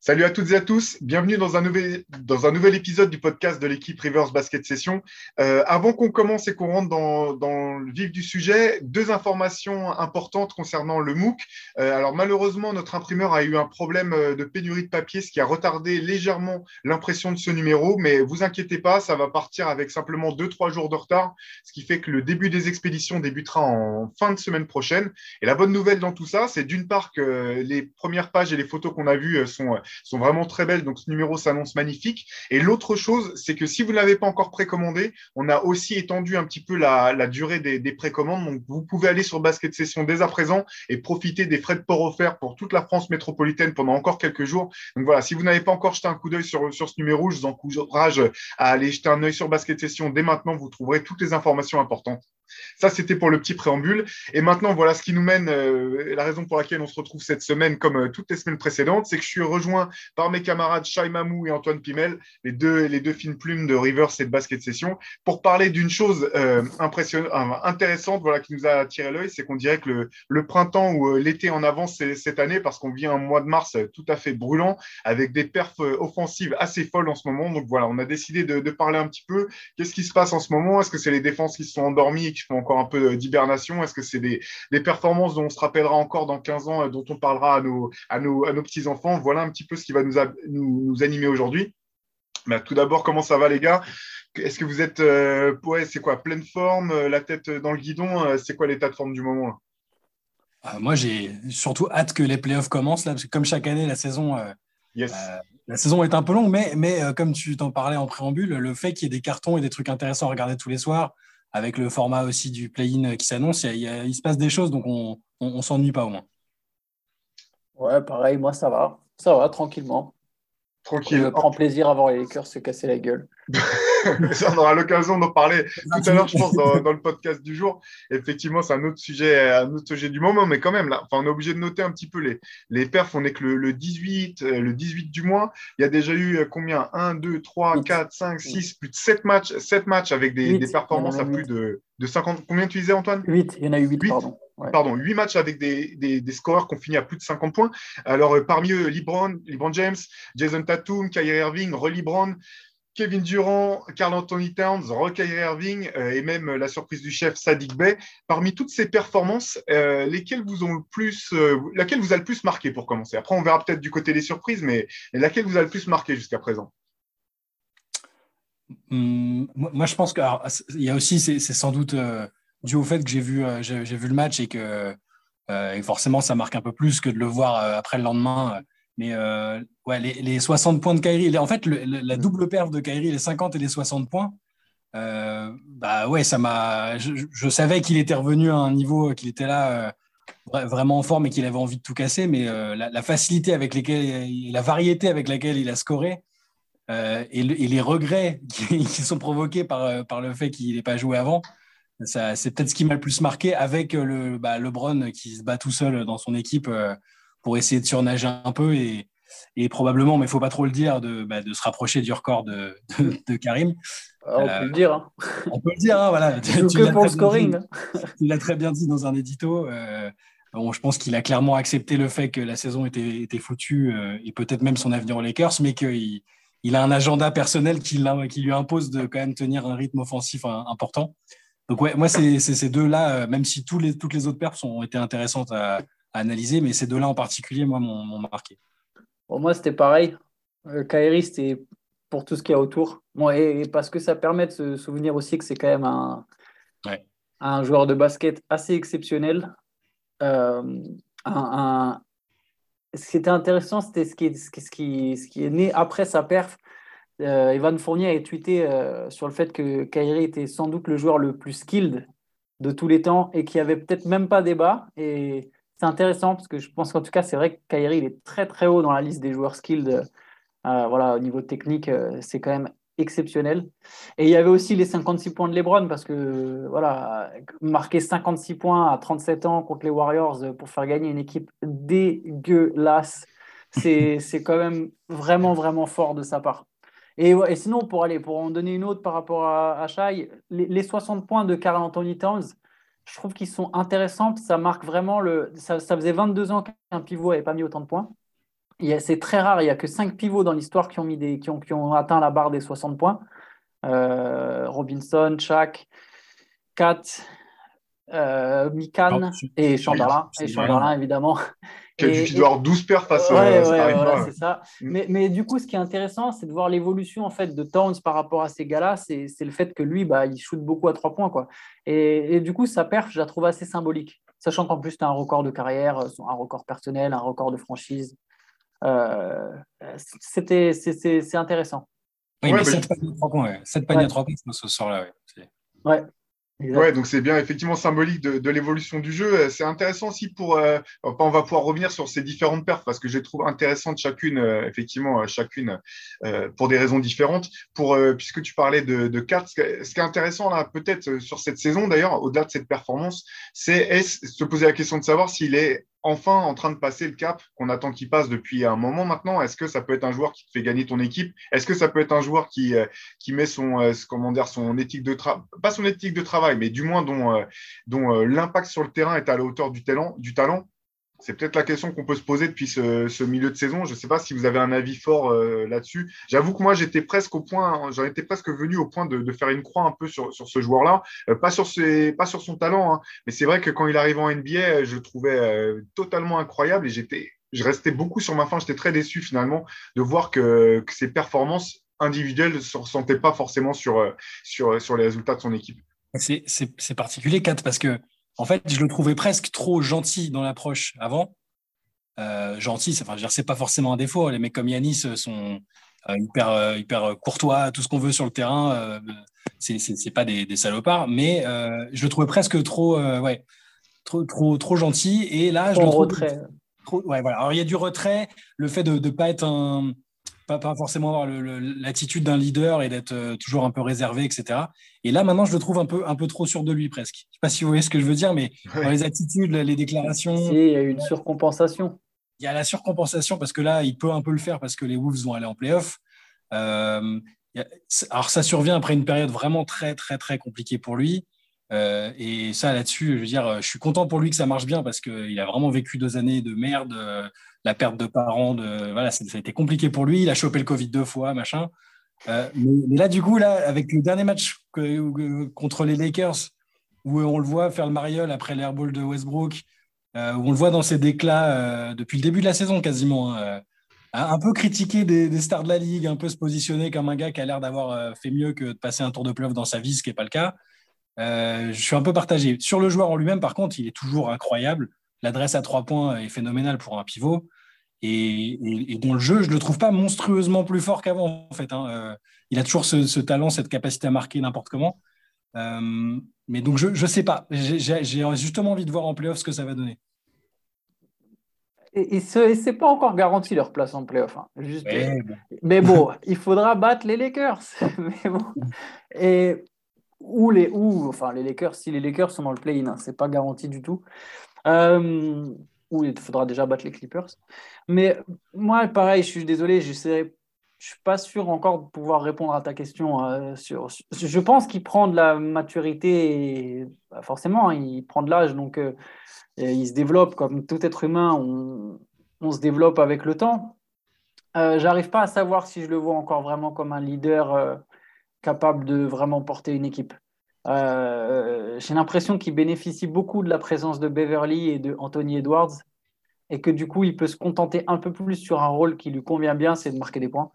Salut à toutes et à tous, bienvenue dans un nouvel, dans un nouvel épisode du podcast de l'équipe Rivers Basket Session. Euh, avant qu'on commence et qu'on rentre dans, dans, le vif du sujet, deux informations importantes concernant le MOOC. Euh, alors malheureusement, notre imprimeur a eu un problème euh, de pénurie de papier, ce qui a retardé légèrement l'impression de ce numéro, mais vous inquiétez pas, ça va partir avec simplement deux, trois jours de retard, ce qui fait que le début des expéditions débutera en fin de semaine prochaine. Et la bonne nouvelle dans tout ça, c'est d'une part que les premières pages et les photos qu'on a vues sont sont vraiment très belles. Donc, ce numéro s'annonce magnifique. Et l'autre chose, c'est que si vous ne l'avez pas encore précommandé, on a aussi étendu un petit peu la, durée des, précommandes. Donc, vous pouvez aller sur Basket Session dès à présent et profiter des frais de port offerts pour toute la France métropolitaine pendant encore quelques jours. Donc, voilà, si vous n'avez pas encore jeté un coup d'œil sur, sur ce numéro, je vous encourage à aller jeter un œil sur Basket Session dès maintenant. Vous trouverez toutes les informations importantes. Ça, c'était pour le petit préambule. Et maintenant, voilà ce qui nous mène, euh, la raison pour laquelle on se retrouve cette semaine, comme euh, toutes les semaines précédentes, c'est que je suis rejoint par mes camarades Shai Mamou et Antoine Pimel, les deux, les deux fines plumes de Rivers et de Basket Session, pour parler d'une chose euh, intéressante voilà, qui nous a attiré l'œil, c'est qu'on dirait que le, printemps ou l'été en avance cette année, parce qu'on vit un mois de mars tout à fait brûlant, avec des perfs offensives assez folles en ce moment. Donc voilà, on a décidé de, parler un petit peu. Qu'est-ce qui se passe en ce moment? Est-ce que c'est les défenses qui se sont endormies qui font encore un peu d'hibernation. Est-ce que c'est des, performances dont on se rappellera encore dans 15 ans, dont on parlera à nos, à nos, à nos petits-enfants? Voilà un petit peu ce qui va nous, nous, animer aujourd'hui. Mais tout d'abord, comment ça va les gars? Est-ce que vous êtes, euh, c'est quoi, pleine forme, euh, la tête dans le guidon euh, C'est quoi l'état de forme du moment Moi, j'ai surtout hâte que les playoffs commencent, là, parce que comme chaque année, la saison, la saison est un peu longue, mais, mais comme tu t'en parlais en préambule, le fait qu'il y ait des cartons et des trucs intéressants à regarder tous les soirs, avec le format aussi du play-in qui s'annonce, il, se passe des choses, donc on ne s'ennuie pas au moins. Ouais, pareil, moi ça va. Ça va, tranquillement. Tranquille. Je prends plaisir à voir les Lakers se casser la gueule. on aura l'occasion d'en parler tout à l'heure, je pense, dans, le podcast du jour. Effectivement, c'est un autre sujet, un autre sujet du moment, mais quand même, là, enfin, on est obligé de noter un petit peu les, les perfs. On est que le, 18, euh, le 18 du mois. Il y a déjà eu euh, combien? 1, 2, 3, 4, 5, 6, plus de 7 matchs, 7 matchs avec des, des performances à plus de, de 50. Combien tu disais, Antoine? 8. Il y en a eu 8, 8 pardon. Pardon, 8 matchs avec des, des, des scoreurs qui ont fini à plus de 50 points. Alors, euh, parmi eux, LeBron, LeBron James, Jason Tatum, Kyrie Irving, Rolly Brown, Kevin Durant, Carl Anthony Towns, Rocky Irving euh, et même la surprise du chef Sadik Bey. Parmi toutes ces performances, euh, lesquelles vous ont le plus, euh, laquelle vous a le plus marqué pour commencer? Après, on verra peut-être du côté des surprises, mais laquelle vous a le plus marqué jusqu'à présent? Hum, Moi, je pense qu'il y a aussi, c'est sans doute dû au fait que j'ai vu, j'ai vu le match et que forcément, ça marque un peu plus que de le voir après le lendemain mais euh, ouais, les, 60 points de Kyrie, en fait, la mm. double perf de Kyrie, les 50 et les 60 points, euh, bah ouais, ça m'a. Je, savais qu'il était revenu à un niveau, qu'il était là euh, vraiment en forme et qu'il avait envie de tout casser, mais la, facilité avec lesquelles, la variété avec laquelle il a scoré et, les regrets qui, sont provoqués par, par le fait qu'il n'ait pas joué avant, c'est peut-être ce qui m'a le plus marqué avec le bah, LeBron qui se bat tout seul dans son équipe pour essayer de surnager un peu et, et probablement, mais il ne faut pas trop le dire, de, bah, de, se rapprocher du record de, de, Karim. Ah, on peut le dire. Hein. On peut le dire, hein, voilà. Tu, que pour le scoring. Tu l'as très bien dit dans un édito. Euh, bon, je pense qu'il a clairement accepté le fait que la saison était, était foutue euh, et peut-être même son avenir aux Lakers, mais qu'il il a un agenda personnel qui, qui, lui impose de quand même tenir un rythme offensif important. Donc ouais, moi, c'est ces deux-là, euh, même si tous les, toutes les autres perfs ont été intéressantes à, analyser, mais ces deux-là en particulier, moi, m'ont marqué. Pour moi, c'était pareil. Euh, Kairi, c'était pour tout ce qu'il y a autour. Bon, et, parce que ça permet de se souvenir aussi que c'est quand même un, un joueur de basket assez exceptionnel. Euh, un, Ce qui était intéressant, c'était ce qui, est, ce, qui, est né après sa perf. Euh, Evan Fournier a tweeté sur le fait que Kairi était sans doute le joueur le plus skilled de tous les temps et qu'il n'y avait peut-être même pas débat. Et c'est intéressant parce que je pense qu'en tout cas, c'est vrai que Kyrie, il est très très haut dans la liste des joueurs skilled. Euh, voilà, au niveau technique, euh, c'est quand même exceptionnel. Et il y avait aussi les 56 points de LeBron parce que voilà, marquer 56 points à 37 ans contre les Warriors pour faire gagner une équipe dégueulasse, c'est quand même vraiment vraiment fort de sa part. Et, et, sinon, pour aller pour en donner une autre par rapport à, à Shai, les, les 60 points de Carl Anthony Towns, je trouve qu'ils sont intéressants. Ça marque vraiment le. Ça, faisait 22 ans qu'un pivot n'avait pas mis autant de points. C'est très rare, il n'y a que 5 pivots dans l'histoire qui, ont mis des, qui, ont, qui ont atteint la barre des 60 points. Robinson, Chak, Kat, euh, Mikan et Chamberlain, et Chamberlain évidemment. Qui doit avoir 12 paires face ouais, ouais, c'est ça. Mm. Mais, mais, du coup, ce qui est intéressant, c'est de voir l'évolution en fait de Towns par rapport à ces gars-là. C'est le fait que lui, bah, il shoot beaucoup à trois points. Quoi. Et, et, du coup, sa perf, je la trouve assez symbolique. Sachant qu'en plus, tu as un record de carrière, un record personnel, un record de franchise. Euh, C'était c'est intéressant. Oui, mais 7 paniers à 3 points, 7 paniers à 3 points ce soir-là. Ouais. Ouais, donc c'est bien effectivement symbolique de, l'évolution du jeu. Euh, c'est intéressant aussi pour. Euh, on va pouvoir revenir sur ces différentes perfs parce que je les trouve intéressantes chacune, euh, effectivement, chacune pour des raisons différentes. Pour puisque tu parlais de, de cartes, ce qui est intéressant là, peut-être sur cette saison d'ailleurs, au-delà de cette performance, c'est se poser la question de savoir s'il est enfin en train de passer le cap qu'on attend qu'il passe depuis un moment maintenant. Est-ce que ça peut être un joueur qui te fait gagner ton équipe? Est-ce que ça peut être un joueur qui, euh, met son, euh, son éthique de travail, pas son éthique de travail, mais du moins dont, euh, dont l'impact sur le terrain est à la hauteur du talent, du talent? C'est peut-être la question qu'on peut se poser depuis ce, milieu de saison. Je ne sais pas si vous avez un avis fort euh, là-dessus. J'avoue que moi, j'étais presque au point, j'en étais presque venu au point de, faire une croix un peu sur, ce joueur-là. Euh, pas, sur pas sur son talent, hein. mais c'est vrai que quand il arrive en NBA, je le trouvais euh, totalement incroyable et j'étais, je restais beaucoup sur ma fin. J'étais très déçu finalement de voir que, ses performances individuelles ne se ressentaient pas forcément sur, sur, sur les résultats de son équipe. C'est particulier, Kat, parce que en fait, je le trouvais presque trop gentil dans l'approche avant. Euh, gentil, enfin, c'est pas forcément un défaut. Les mecs comme Yanis sont euh, hyper, euh, hyper courtois, tout ce qu'on veut sur le terrain. Euh, c'est pas des, salopards, mais je le trouvais presque trop, ouais, trop, trop, trop gentil. Et là, je le trouve retrait. Trop, ouais, voilà. Alors il y a du retrait, le fait de ne pas être un pas, pas forcément avoir l'attitude d'un leader et d'être euh, toujours un peu réservé, etc. Et là, maintenant, je le trouve un peu, un peu trop sûr de lui presque. Je ne sais pas si vous voyez ce que je veux dire, mais dans les attitudes, les déclarations. il y a une surcompensation. Il y a la surcompensation parce que là, il peut un peu le faire parce que les Wolves vont aller en playoff. Euh, alors, ça survient après une période vraiment très, très, très compliquée pour lui. Euh, et ça, là-dessus, je veux dire, je suis content pour lui que ça marche bien parce qu'il a vraiment vécu deux années de merde, la perte de parents, voilà, ça, a été compliqué pour lui. Il a chopé le Covid deux fois, machin. Euh, mais, là, du coup, là, avec le dernier match contre les Lakers, où on le voit faire le mariole après l'airball de Westbrook, euh, où on le voit dans ses déclats depuis le début de la saison quasiment, hein, un peu critiquer des, stars de la ligue, un peu se positionner comme un gars qui a l'air d'avoir fait mieux que de passer un tour de playoff dans sa vie, ce qui n'est pas le cas. Je suis un peu partagé. Sur le joueur en lui-même, par contre, il est toujours incroyable. L'adresse à trois points est phénoménale pour un pivot et, dont le jeu, je ne le trouve pas monstrueusement plus fort qu'avant. En fait, hein. euh, il a toujours ce, talent, cette capacité à marquer n'importe comment. Euh, mais donc, je ne sais pas. J'ai justement envie de voir en playoff ce que ça va donner. Et, ce n'est pas encore garanti leur place en playoff. Hein. Juste, Mais bon, il faudra battre les Lakers. mais bon. Et ou les, ou, enfin, les Lakers, si les Lakers sont dans le play-in, hein, ce n'est pas garanti du tout. Euh, ou il faudra déjà battre les Clippers. Mais moi, pareil, je suis désolé, je ne suis pas sûr encore de pouvoir répondre à ta question. Euh, sur, je pense qu'il prend de la maturité, bah, forcément, il prend de l'âge, donc euh, il se développe comme tout être humain, on, on se développe avec le temps. J'arrive pas à savoir si je le vois encore vraiment comme un leader capable de vraiment porter une équipe. Euh, j'ai l'impression qu'il bénéficie beaucoup de la présence de Beverly et de Anthony Edwards et que du coup, il peut se contenter un peu plus sur un rôle qui lui convient bien, c'est de marquer des points.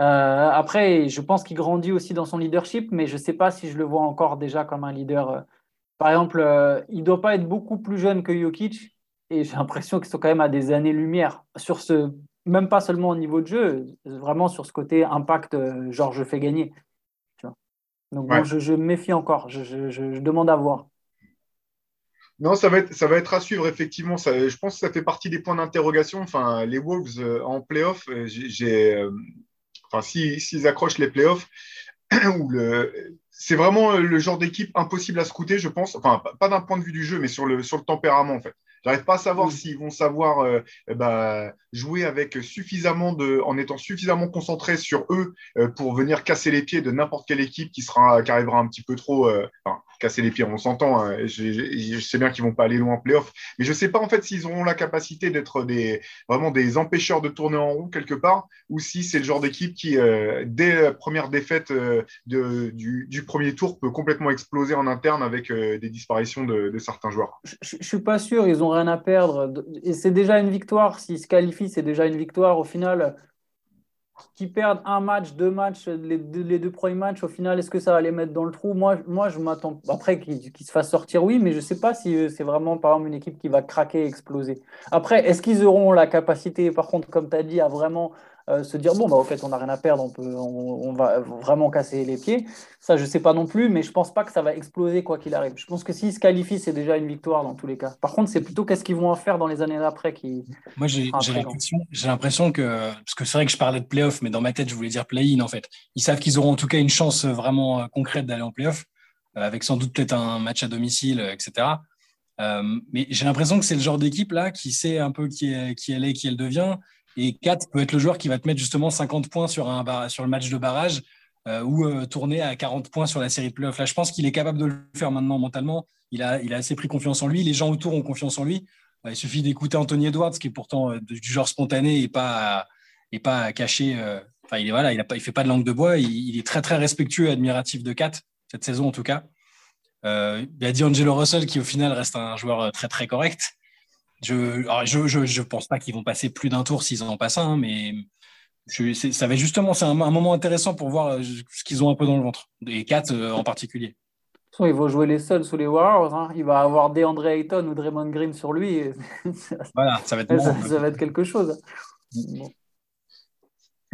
Euh, après, je pense qu'il grandit aussi dans son leadership, mais je ne sais pas si je le vois encore déjà comme un leader. Par exemple, euh, il ne doit pas être beaucoup plus jeune que Jokic, et j'ai l'impression qu'ils sont quand même à des années-lumière sur ce, même pas seulement au niveau de jeu, vraiment sur ce côté impact, genre je fais gagner. Donc je, me méfie encore, je, demande à voir. Non, ça va être, ça va être à suivre, effectivement. je pense que ça fait partie des points d'interrogation. Enfin, les Wolves euh, en playoff, euh, j'ai, euh, enfin, s'ils accrochent les playoffs, c'est vraiment le genre d'équipe impossible à scouter, je pense. Enfin, pas d'un point de vue du jeu, mais sur le, sur le tempérament, en fait. J'arrive pas à savoir s'ils vont savoir euh, ben, jouer avec suffisamment de, en étant suffisamment concentrés sur eux euh, pour venir casser les pieds de n'importe quelle équipe qui sera, qui arrivera un petit peu trop, euh, casser les pieds. On s'entend. Hein. Je, sais bien qu'ils vont pas aller loin en playoff, mais je sais pas en fait s'ils auront la capacité d'être des vraiment des empêcheurs de tourner en rond quelque part, ou si c'est le genre d'équipe qui, euh, dès la première défaite euh, du, premier tour, peut complètement exploser en interne avec des disparitions de, certains joueurs. Je, ne suis pas sûr. Ils ont rien à perdre. C'est déjà une victoire. S'ils se qualifient, c'est déjà une victoire. Au final, qui perdent un match, deux matchs, les deux, premiers matchs, au final, est-ce que ça va les mettre dans le trou? Moi, moi, je m'attends. Après, qu'ils se fassent sortir, oui, mais je ne sais pas si euh, c'est vraiment, par exemple, une équipe qui va craquer, exploser. Après, est-ce qu'ils auront la capacité, par contre, comme tu as dit, à vraiment euh, se dire bon, bah, au fait, on n'a rien à perdre, on, peut, on, va vraiment casser les pieds. Ça, je ne sais pas non plus, mais je ne pense pas que ça va exploser quoi qu'il arrive. Je pense que s'ils se qualifient, c'est déjà une victoire dans tous les cas. Par contre, c'est plutôt qu'est-ce qu'ils vont en faire dans les années d'après qui. Moi, j'ai l'impression que. Parce que c'est vrai que je parlais de playoff, mais dans ma tête, je voulais dire play-in en fait. Ils savent qu'ils auront en tout cas une chance vraiment euh, concrète d'aller en playoff, euh, avec sans doute peut-être un match à domicile, etc. mais j'ai l'impression que c'est le genre d'équipe là qui sait un peu qui, qui elle est, qui elle devient, et 4 peut être le joueur qui va te mettre justement 50 points sur, un sur le match de barrage euh, ou euh, tourner à 40 points sur la série de. Là, je pense qu'il est capable de le faire maintenant mentalement. Il a, il a assez pris confiance en lui. Les gens autour ont confiance en lui. il suffit d'écouter Anthony Edwards, qui est pourtant euh, du genre spontané et pas, et pas caché. Enfin, il est voilà, il fait pas de langue de bois. Il, est très très respectueux et admiratif de 4 cette saison en tout cas. il y a D'Angelo Russell qui au final reste un joueur très très correct. Je ne je, je, pense pas qu'ils vont passer plus d'un tour s'ils en passent un, mais je, ça va justement, c'est un, moment intéressant pour voir euh, ce qu'ils ont un peu dans le ventre, et Kat euh, en particulier. Ils vont jouer les seuls sous les Warriors. Hein. Il va avoir DeAndre Ayton ou Draymond Green sur lui. voilà, ça va être, ça, va être quelque chose.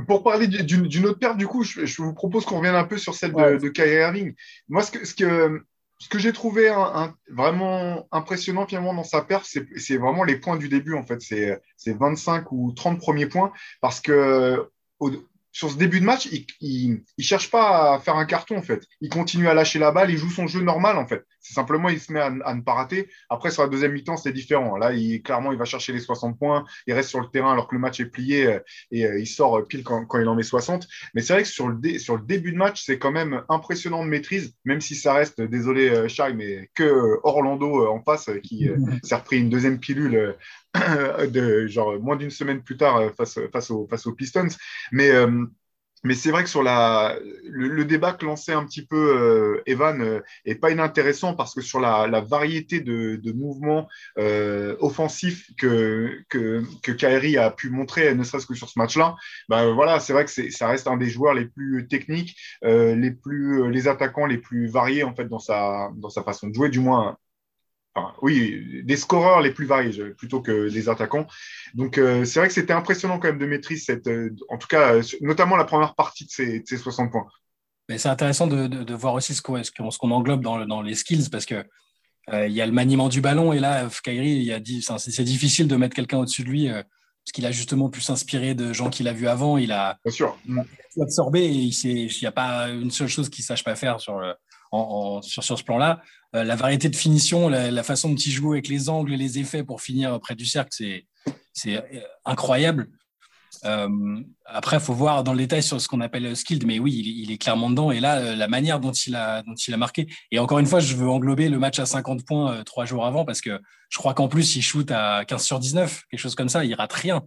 Pour parler d'une autre perte, du coup, je, vous propose qu'on revienne un peu sur celle de, de Kyrie Irving. Moi, ce que, ce que ce que j'ai trouvé vraiment impressionnant finalement dans sa perte, c'est vraiment les points du début en fait. C'est 25 ou 30 premiers points parce que sur ce début de match, il ne cherche pas à faire un carton, en fait. Il continue à lâcher la balle, il joue son jeu normal, en fait. C'est simplement, il se met à, ne pas rater. Après, sur la deuxième mi-temps, c'est différent. Là, il, clairement, il va chercher les 60 points, il reste sur le terrain alors que le match est plié euh, et euh, il sort pile quand, il en met 60. Mais c'est vrai que sur le, sur le début de match, c'est quand même impressionnant de maîtrise, même si ça reste, désolé, euh, Shai, mais que Orlando en face qui s'est repris une deuxième pilule de genre moins d'une semaine plus tard euh, face, face, aux, face aux Pistons. Mais, euh, mais c'est vrai que sur la, le, débat que lançait un petit peu euh, Evan est pas inintéressant parce que sur la, la variété de, de mouvements offensifs que, que, que Kyrie a pu montrer, ne serait-ce que sur ce match-là, ben voilà, c'est vrai que ça reste un des joueurs les plus techniques, les, plus, les attaquants les plus variés en fait dans sa, dans sa façon de jouer, du moins oui, des scoreurs les plus variés plutôt que des attaquants. Donc, euh, c'est vrai que c'était impressionnant quand même de maîtriser cette, euh, en tout cas, euh, notamment la première partie de ces, 60 points. Mais c'est intéressant de, voir aussi ce qu'on englobe dans, les skills parce que il y a le maniement du ballon et là, Kyrie, c'est difficile de mettre quelqu'un au-dessus de lui parce qu'il a justement pu s'inspirer de gens qu'il a vus avant. Il a, Bien sûr. absorbé et il n'y a pas une seule chose qu'il ne sache pas faire sur, sur, ce plan-là. Euh, la variété de finition, la, façon dont il joue avec les angles et les effets pour finir près du cercle, c'est euh, incroyable. Euh, après, il faut voir dans le détail sur ce qu'on appelle skilled, mais oui, il, est clairement dedans. Et là, la manière dont il, a, marqué. Et encore une fois, je veux englober le match à 50 points trois jours avant, parce que je crois qu'en plus, il shoot à 15 sur 19, quelque chose comme ça. Il rate rien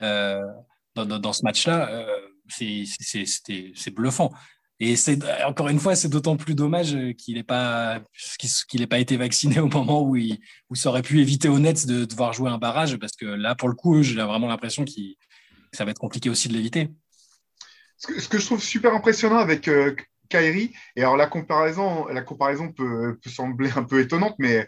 dans, ce match-là. c'est bluffant. Et c'est encore une fois, c'est d'autant plus dommage qu'il n'ait pas qu'il pas été vacciné au moment où il où ça aurait pu éviter aux Nets de devoir jouer un barrage parce que là, pour le coup, j'ai vraiment l'impression que ça va être compliqué aussi de l'éviter. Ce que, je trouve super impressionnant avec euh, Kyrie, et alors la comparaison, la comparaison peut, peut sembler un peu étonnante, mais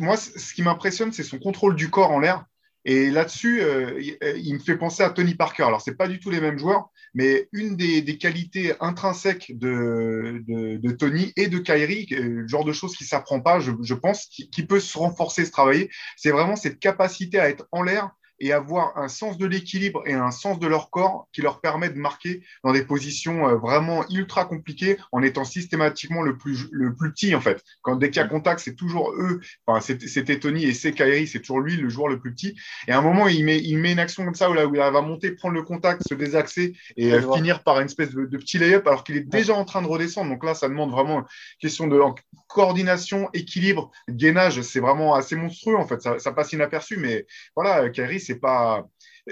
moi, ce qui m'impressionne, c'est son contrôle du corps en l'air. Et là-dessus, euh, il, me fait penser à Tony Parker. Alors, ce pas du tout les mêmes joueurs, mais une des, qualités intrinsèques de, Tony et de Kyrie, euh, le genre de choses qui ne s'apprend pas, je, je pense, qui, qui, peut se renforcer, se travailler, c'est vraiment cette capacité à être en l'air et avoir un sens de l'équilibre et un sens de leur corps qui leur permet de marquer dans des positions euh, vraiment ultra compliquées en étant systématiquement le plus, le plus petit en fait. Quand dès qu'il y a contact, c'est toujours eux, enfin, c'était Tony et c'est Kairi, c'est toujours lui le joueur le plus petit. Et à un moment, il met, il met une action comme ça où, là, où il va monter, prendre le contact, se désaxer et euh, finir par une espèce de, petit lay-up alors qu'il est déjà en train de redescendre. Donc là, ça demande vraiment question de coordination, équilibre, gainage, c'est vraiment assez monstrueux en fait. Ça, passe inaperçu, mais voilà, Kyrie, c'est pas.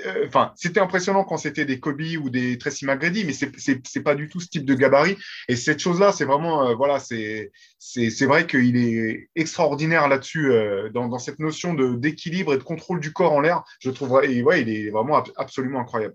Euh, enfin, c'était impressionnant quand c'était des Kobe ou des Tracy McGrady, mais c'est pas du tout ce type de gabarit. Et cette chose-là, c'est vraiment, euh, voilà, c'est vrai qu'il est extraordinaire là-dessus, euh, dans, cette notion d'équilibre et de contrôle du corps en l'air. Je trouve, ouais, il est vraiment absolument incroyable.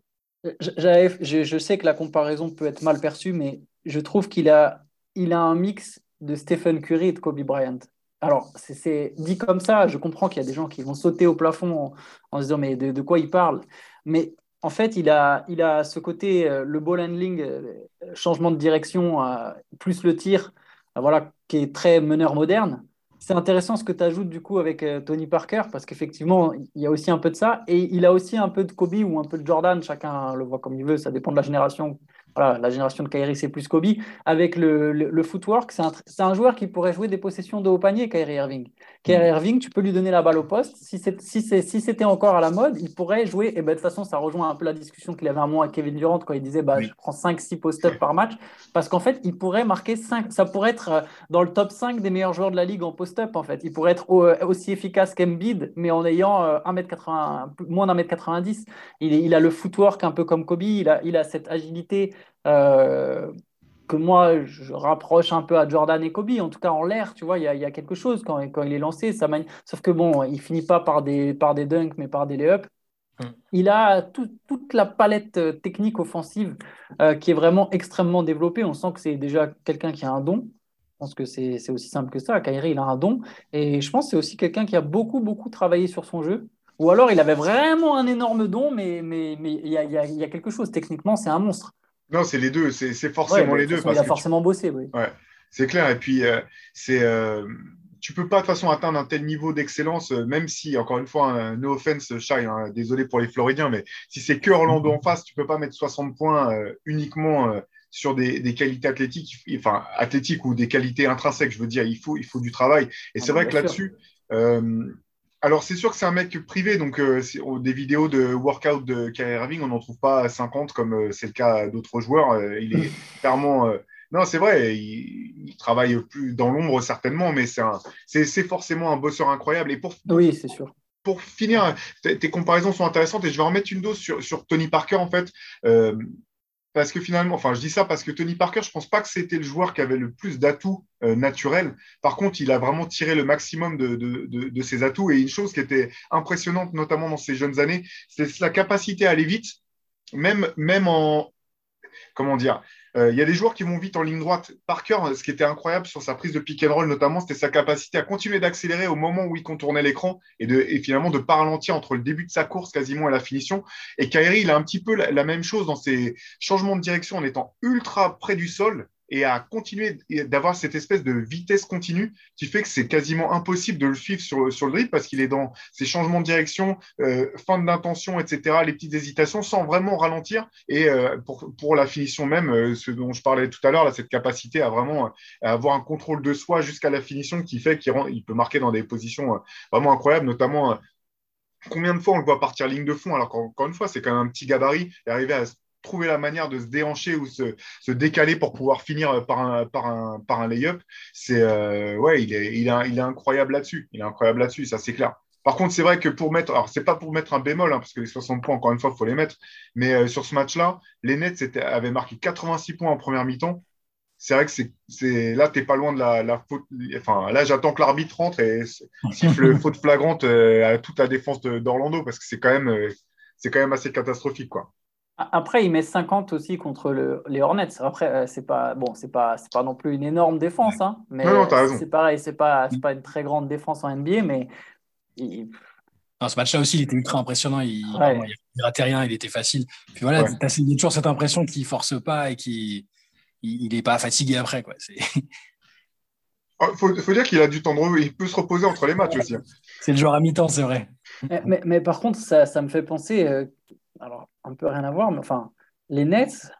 Je, je, sais que la comparaison peut être mal perçue, mais je trouve qu'il a, il a un mix de Stephen Curry et de Kobe Bryant. Alors, c'est dit comme ça, je comprends qu'il y a des gens qui vont sauter au plafond en, se disant mais de, quoi il parle? Mais en fait, il a, il a ce côté, euh, le ball handling, euh, changement de direction, euh, plus le tir, voilà, qui est très meneur moderne. C'est intéressant ce que tu ajoutes du coup avec Tony Parker, parce qu'effectivement, il y a aussi un peu de ça. Et il a aussi un peu de Kobe ou un peu de Jordan, chacun le voit comme il veut, ça dépend de la génération voilà, la génération de Kyrie, c'est plus Kobe. Avec le, le, footwork, c'est un, un, joueur qui pourrait jouer des possessions de haut panier, Kyrie Irving. Kyrie mm. Irving, tu peux lui donner la balle au poste. Si c'était si si encore à la mode, il pourrait jouer. Et ben, de toute façon, ça rejoint un peu la discussion qu'il avait un mois avec Kevin Durant quand il disait bah, je prends 5-6 post-up par match. Parce qu'en fait, il pourrait marquer 5. Ça pourrait être euh, dans le top 5 des meilleurs joueurs de la ligue en post-up. En fait. Il pourrait être euh, aussi efficace qu'Embiid, mais en ayant 1m80, euh, moins d'un mètre 90. Il, il a le footwork un peu comme Kobe. Il a, il a cette agilité que moi, je rapproche un peu à Jordan et Kobe. En tout cas, en l'air, tu vois, il y, a, quelque chose quand, quand il est lancé. Ça Sauf que bon, il finit pas par des, par des dunks, mais par des lay-ups. Mm. Il a toute la palette euh, technique offensive euh, qui est vraiment extrêmement développée. On sent que c'est déjà quelqu'un qui a un don. Je pense que c'est aussi simple que ça. Kyrie, il a un don. Et je pense que c'est aussi quelqu'un qui a beaucoup, beaucoup travaillé sur son jeu. Ou alors, il avait vraiment un énorme don, mais, mais, mais il, y a, il y a quelque chose. Techniquement, c'est un monstre. Non, c'est les deux, c'est forcément les deux. il a forcément bossé, oui. Ouais, c'est clair. Et puis, euh, c'est, euh, tu peux pas de toute façon atteindre un tel niveau d'excellence, euh, même si, encore une fois, un no offense, Shai, hein, désolé pour les Floridiens, mais si c'est que Orlando en face, tu peux pas mettre 60 points uniquement sur des, qualités athlétiques, enfin athlétiques ou des qualités intrinsèques. Je veux dire, il faut, il faut du travail. Et ah, c'est vrai que là-dessus, alors, c'est sûr que c'est un mec privé, donc euh, des vidéos de workout de Kyrie Irving, on n'en trouve pas 50 comme euh, c'est le cas d'autres joueurs. Euh, il est clairement. non, c'est vrai, il, travaille plus dans l'ombre certainement, mais c'est forcément un bosseur incroyable. Et pour, oui, c'est sûr. Pour finir, tes comparaisons sont intéressantes et je vais en mettre une dose sur, sur Tony Parker en fait. Parce que finalement, enfin, je dis ça parce que Tony Parker, je pense pas que c'était le joueur qui avait le plus d'atouts euh, naturels. Par contre, il a vraiment tiré le maximum de, de, ses atouts. Et une chose qui était impressionnante, notamment dans ses jeunes années, c'est sa capacité à aller vite, même, même en, comment dire, il y a des joueurs qui vont vite en ligne droite. Parker, ce qui était incroyable sur sa prise de pick and roll notamment, c'était sa capacité à continuer d'accélérer au moment où il contournait l'écran et, finalement de pas ralentir entre le début de sa course quasiment et la finition. Et Kyrie, il a un petit peu la même chose dans ses changements de direction en étant ultra près du sol et à continuer d'avoir cette espèce de vitesse continue qui fait que c'est quasiment impossible de le suivre sur, sur le dribble parce qu'il est dans ses changements de direction, euh, fin d'intention, etc., les petites hésitations sans vraiment ralentir. Et euh, pour, pour, la finition même, euh, ce dont je parlais tout à l'heure, cette capacité à vraiment avoir un contrôle de soi jusqu'à la finition qui fait qu'il il peut marquer dans des positions vraiment incroyables, notamment combien de fois on le voit partir ligne de fond, alors qu'encore une fois, c'est quand même un petit gabarit, et arriver à trouver la manière de se déhancher ou se, se décaler pour pouvoir finir par un, par un, par un lay-up, c'est euh, ouais, il est, il, est, il est incroyable là-dessus. Il est incroyable là-dessus, ça c'est clair. Par contre, c'est vrai que pour mettre, alors c'est pas pour mettre un bémol, hein, parce que les 60 points, encore une fois, il faut les mettre, mais euh, sur ce match-là, les Nets avaient marqué 86 points en première mi-temps. C'est vrai que c'est là, tu n'es pas loin de la, la, faute. Enfin, là, j'attends que l'arbitre rentre et siffle faute flagrante euh, à toute la défense d'Orlando, parce que c'est quand, même, c'est quand même assez catastrophique. quoi. Après, il met 50 aussi contre le, les Hornets. Après, euh, c'est pas bon, c'est pas c'est pas non plus une énorme défense, hein, mais c'est pareil, c'est pas c'est pas une très grande défense en NBA, mais ce match-là aussi, il était ultra impressionnant. Il, il, ratait rien, il était facile. Puis voilà, tu as toujours cette impression qu'il force pas et qu'il il, est pas fatigué après. Quoi. Il oh, faut, faut, dire qu'il a du temps de repos. Il peut se reposer entre les matchs aussi. Hein. C'est le joueur à mi-temps, c'est vrai. Mais, mais, par contre, ça, ça me fait penser. Euh, alors un peu rien à voir, mais enfin, les Nets,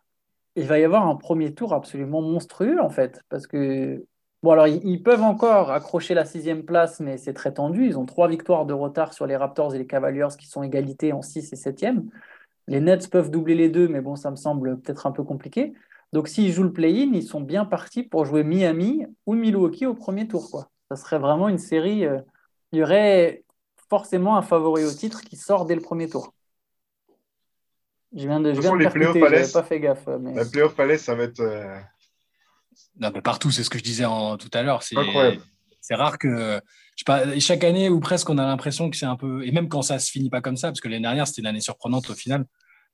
il va y avoir un premier tour absolument monstrueux en fait, parce que bon alors ils, peuvent encore accrocher la sixième place, mais c'est très tendu. Ils ont trois victoires de retard sur les Raptors et les Cavaliers qui sont égalités en 6 et 7e. Les Nets peuvent doubler les deux, mais bon, ça me semble peut-être un peu compliqué. Donc s'ils jouent le play-in, ils sont bien partis pour jouer Miami ou Milwaukee au premier tour. Quoi. Ça serait vraiment une série. Euh, il y aurait forcément un favori au titre qui sort dès le premier tour. Je viens de, je viens de pas fait gaffe. Mais... Les playoff à ça va être. Euh, non, mais partout, c'est ce que je disais en, tout à l'heure. C'est incroyable. C'est rare que. Je sais pas, chaque année ou presque, on a l'impression que c'est un peu. Et même quand ça se finit pas comme ça, parce que l'année dernière, c'était une année surprenante au final.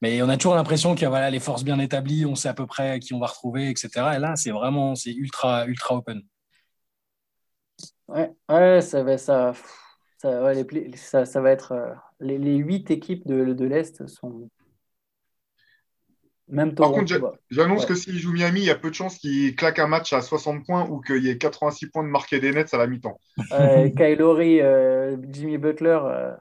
Mais on a toujours l'impression qu'il y a voilà, les forces bien établies, on sait à peu près qui on va retrouver, etc. Et là, c'est vraiment c'est ultra, ultra open. Ouais, ouais ça, va, ça, ça, les, ça, ça va être. Euh, les, les huit équipes de, de l'Est sont, même Par contre, j'annonce que s'il joue Miami, il y a peu de chances qu'il claque un match à 60 points ou qu'il y ait 86 points de marqué des nets à la mi-temps. Euh, Kyle euh, Jimmy Butler, euh,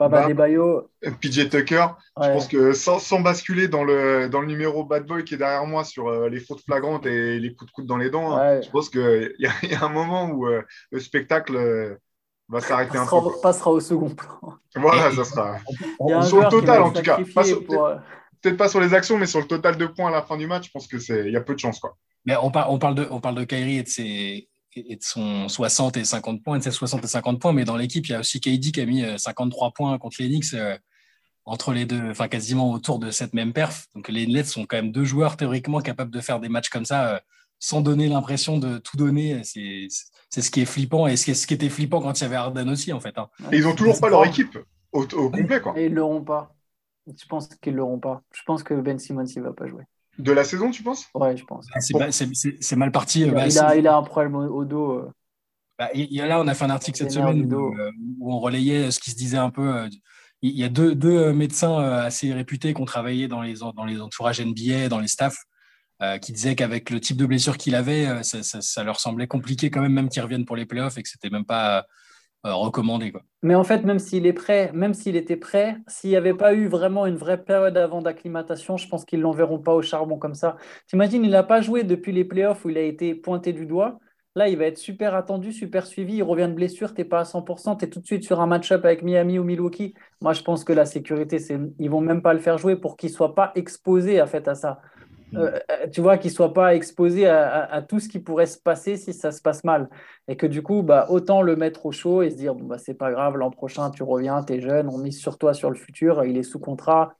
Baba bah, Debayo. PJ Tucker. Je pense que sans, basculer dans le, dans le numéro Bad Boy qui est derrière moi sur euh, les fautes flagrantes et les coups de coude dans les dents, hein, je pense qu'il y, y, a un moment où le spectacle va s'arrêter un peu. passera au second plan. Voilà, ça sera. Sur le total, en tout cas. Pour peut-être pas sur les actions, mais sur le total de points à la fin du match, je pense qu'il y a peu de chance. Quoi. Mais on, on, parle de, on parle de Kyrie et de, ses, et de son 60 et 50 points, de ses 60 et 50 points, mais dans l'équipe, il y a aussi KD qui a mis 53 euh, points contre les Knicks euh, entre les deux, enfin quasiment autour de cette même perf. Donc les Nets sont quand même deux joueurs théoriquement capables de faire des matchs comme ça euh, sans donner l'impression de tout donner. C'est ce qui est flippant et ce qui, ce qui était flippant quand il y avait Arden aussi en fait. Hein. Et ils n'ont toujours pas leur équipe au, complet. Quoi. Et ils ne l'auront pas. Je pense qu'ils ne l'auront pas? Je pense que Ben Simmons ne va pas jouer. De la saison, tu penses? Ouais, je pense. Ah, c'est mal parti. Il, bah, a, il, a, un problème au, dos. Euh. Bah, il y a là, on a fait un article cette semaine euh, où, on relayait ce qui se disait un peu. Euh, il y a deux, deux médecins assez réputés qui ont travaillé dans les, dans les entourages NBA, dans les staffs, qui disaient qu'avec le type de blessure qu'il avait, ça, ça, leur semblait compliqué quand même, même qu'ils reviennent pour les playoffs et que c'était même pas euh, recommandé. Quoi. Mais en fait, même s'il est prêt, même s'il était prêt, s'il n'y avait pas eu vraiment une vraie période avant d'acclimatation, je pense qu'ils ne l'enverront pas au charbon comme ça. T'imagines, il n'a pas joué depuis les playoffs où il a été pointé du doigt. Là, il va être super attendu, super suivi. Il revient de blessure, tu n'es pas à 100%, tu es tout de suite sur un match-up avec Miami ou Milwaukee. Moi, je pense que la sécurité, c'est ils vont même pas le faire jouer pour qu'il ne soit pas exposé à, fait, à ça. Euh, euh, tu vois, qu'il ne soit pas exposé à, tout ce qui pourrait se passer si ça se passe mal. Et que du coup, bah, autant le mettre au chaud et se dire, bon, bah, c'est pas grave, l'an prochain, tu reviens, tu es jeune, on mise sur toi sur le futur, il est sous contrat.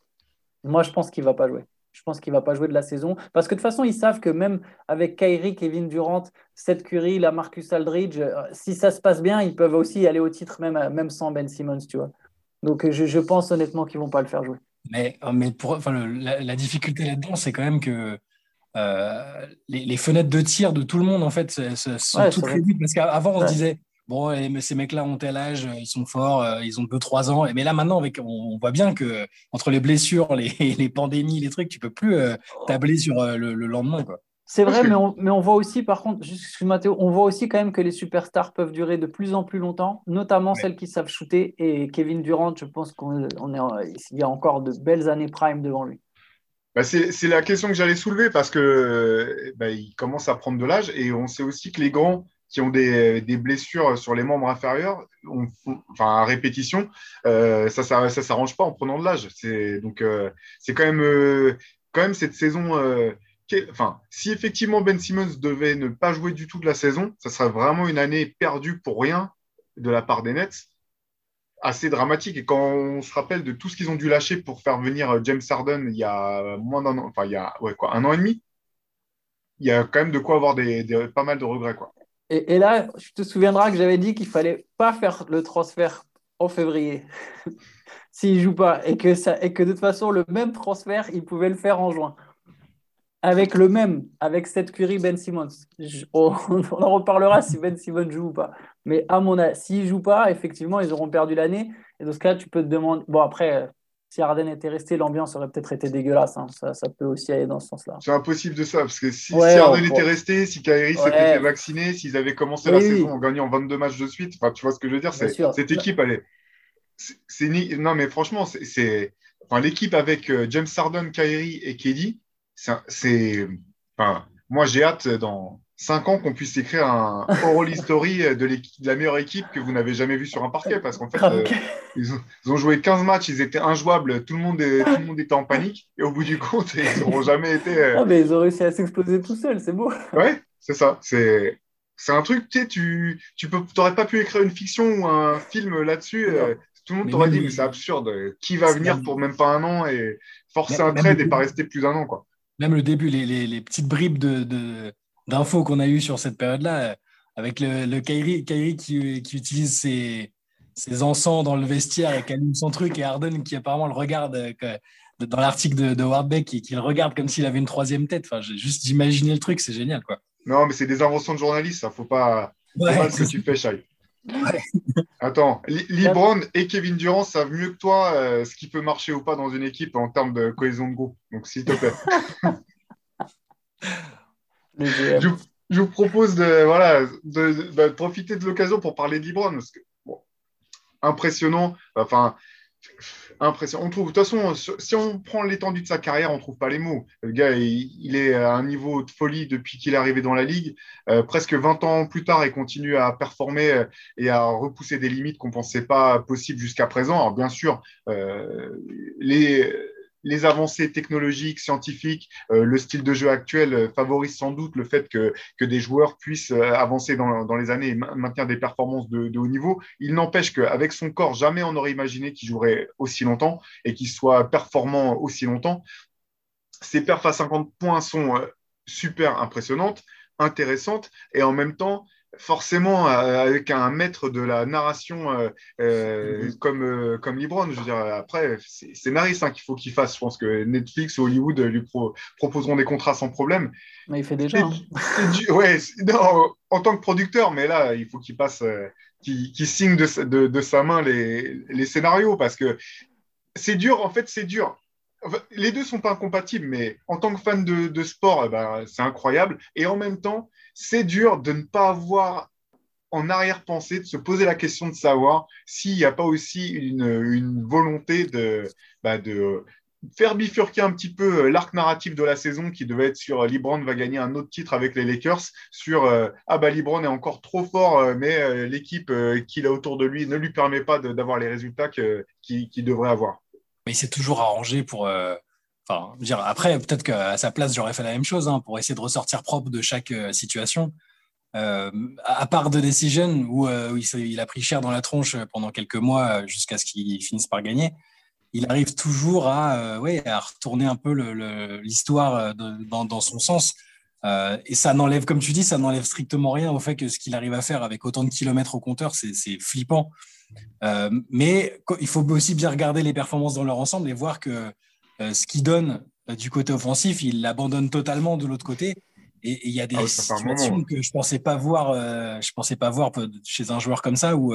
Moi, je pense qu'il ne va pas jouer. Je pense qu'il ne va pas jouer de la saison. Parce que de toute façon, ils savent que même avec Kyrie, Kevin Durant, Seth Curry, la Marcus Aldridge, euh, si ça se passe bien, ils peuvent aussi aller au titre même, même sans Ben Simmons, tu vois. Donc, je, je pense honnêtement qu'ils ne vont pas le faire jouer. Mais, euh, mais pour, enfin, la, difficulté là-dedans, c'est quand même que euh, les, fenêtres de tir de tout le monde, en fait, sont toutes réduites. Parce qu'avant, on se disait, bon, mais ces mecs-là ont tel âge, ils sont forts, euh, ils ont 2-3 ans. Mais là, maintenant, avec, on, voit bien que entre les blessures, les, les pandémies, les trucs, tu peux plus tabler sur le, le, lendemain. Quoi. C'est vrai, mais, on, mais on, voit aussi, par contre, Mathéo, on voit aussi quand même que les superstars peuvent durer de plus en plus longtemps, notamment celles qui savent shooter. Et Kevin Durant, je pense qu'il y a encore de belles années prime devant lui. Bah c'est la question que j'allais soulever parce que bah, il commence à prendre de l'âge et on sait aussi que les grands qui ont des, des blessures sur les membres inférieurs, enfin à répétition, euh, ça ne s'arrange pas en prenant de l'âge. Donc euh, c'est quand même euh, quand même cette saison enfin, si effectivement Ben Simmons devait ne pas jouer du tout de la saison, ça serait vraiment une année perdue pour rien de la part des Nets, assez dramatique. Et quand on se rappelle de tout ce qu'ils ont dû lâcher pour faire venir euh, James Harden il y a moins d'un an, enfin il y a quoi, un an et demi, il y a quand même de quoi avoir des, pas mal de regrets. Quoi. Et, là, tu te souviendras que j'avais dit qu'il fallait pas faire le transfert en février s'il joue pas et que, ça, et que de toute façon, le même transfert, il pouvait le faire en juin avec le même, avec cette Curry Ben Simmons. on, en reparlera si Ben Simmons joue ou pas. Mais à mon avis, s'il ne joue pas, effectivement, ils auront perdu l'année. Et dans ce cas, tu peux te demander. Bon, après, si Arden était resté, l'ambiance aurait peut-être été dégueulasse. Hein. Ça, ça, peut aussi aller dans ce sens-là. C'est impossible de ça, parce que si, Arden était resté, si Kyrie s'était fait vacciner, s'ils avaient commencé la saison en gagnant 22 matchs de suite, tu vois ce que je veux dire Cette équipe, elle est. Non, mais franchement, c'est. Enfin, l'équipe avec euh, James Harden, Kyrie et KD, c'est, enfin, moi j'ai hâte dans, 5 ans qu'on puisse écrire un oral history de, de, la meilleure équipe que vous n'avez jamais vue sur un parquet. Parce qu'en fait, ah, euh, ils, ont, joué 15 matchs, ils étaient injouables, tout le, monde est, tout le monde était en panique. Et au bout du compte, ils n'auront jamais été. Euh, ah, mais ils ont réussi à s'exploser tout seuls, c'est beau. Ouais, c'est ça. C'est. C'est un truc, tu sais, tu, tu n'aurais pas pu écrire une fiction ou un film là-dessus. Euh, tout le monde t'aurait dit, mais c'est absurde. Qui va venir pour même pas un an et forcer un trade et pas rester plus d'un an, quoi. Même le début, les, les, les petites bribes de, de d'infos qu'on a eues sur cette période-là, euh, avec le, le Kairi, Kairi qui, qui, utilise ses, ses encens dans le vestiaire et qui allume son truc, et Arden qui apparemment le regarde euh, dans l'article de, de Wardbeck, qui, qui, le regarde comme s'il avait une troisième tête. Enfin, juste d'imaginer le truc, c'est génial. quoi. Non, mais c'est des inventions de journalistes, ça faut pas. Ouais, ce que tu fais, Shai. Ouais. Attends, Libron et Kevin Durant savent mieux que toi euh, ce qui peut marcher ou pas dans une équipe en termes de cohésion de groupe. Donc, s'il te plaît. je, vous propose de, voilà, de, profiter de l'occasion pour parler de Libron. Parce que, impressionnant. Enfin, impressionnant. On trouve, de toute façon, si on prend l'étendue de sa carrière, on ne trouve pas les mots. Le gars, il, est à un niveau de folie depuis qu'il est arrivé dans la ligue. Euh, presque 20 ans plus tard, il continue à performer euh, et à repousser des limites qu'on ne pensait pas possibles jusqu'à présent. Alors, bien sûr, euh, les les avancées technologiques, scientifiques, euh, le style de jeu actuel euh, favorise sans doute le fait que, que des joueurs puissent euh, avancer dans, dans, les années et maintenir des performances de, haut niveau. Il n'empêche qu'avec son corps, jamais on n'aurait imaginé qu'il jouerait aussi longtemps et qu'il soit performant aussi longtemps. Ses perfs à 50 points sont super impressionnantes, intéressantes et en même temps, forcément avec un maître de la narration euh, euh, mm-hmm. comme, euh, comme Libron. Je veux dire, après, c'est scénariste hein, qu'il faut qu'il fasse. Je pense que Netflix ou Hollywood lui proposeront des contrats sans problème. Mais il fait déjà. Hein. ouais, en tant que producteur, mais là, il faut qu'il passe, qu'il signe de, de, sa main les, les scénarios parce que c'est dur, en fait, c'est dur les deux sont incompatibles, mais en tant que fan de, sport, eh ben, c'est incroyable. Et en même temps, c'est dur de ne pas avoir en arrière-pensée, de se poser la question de savoir s'il n'y a pas aussi une, volonté de, bah, de faire bifurquer un petit peu l'arc narratif de la saison qui devait être sur Libron va gagner un autre titre avec les Lakers, sur euh, ah bah Libron est encore trop fort, euh, mais euh, l'équipe qu'il a autour de lui ne lui permet pas d'avoir les résultats qu'il devrait avoir. Mais il s'est toujours arrangé pour Enfin, dire, après, peut-être qu'à sa place, j'aurais fait la même chose hein, pour essayer de ressortir propre de chaque euh, situation. Euh, à part de Decision, où, euh, il, a pris cher dans la tronche pendant quelques mois jusqu'à ce qu'il finisse par gagner, il arrive toujours à, ouais, à retourner un peu l'histoire dans, dans, son sens. et ça n'enlève, comme tu dis, ça n'enlève strictement rien au fait que ce qu'il arrive à faire avec autant de kilomètres au compteur, c'est flippant. Mais il faut aussi bien regarder les performances dans leur ensemble et voir que euh, ce qu'il donne euh, du côté offensif, il l'abandonne totalement de l'autre côté. Et il y a des ah situations que je pensais pas voir, euh, je pensais pas voir chez un joueur comme ça où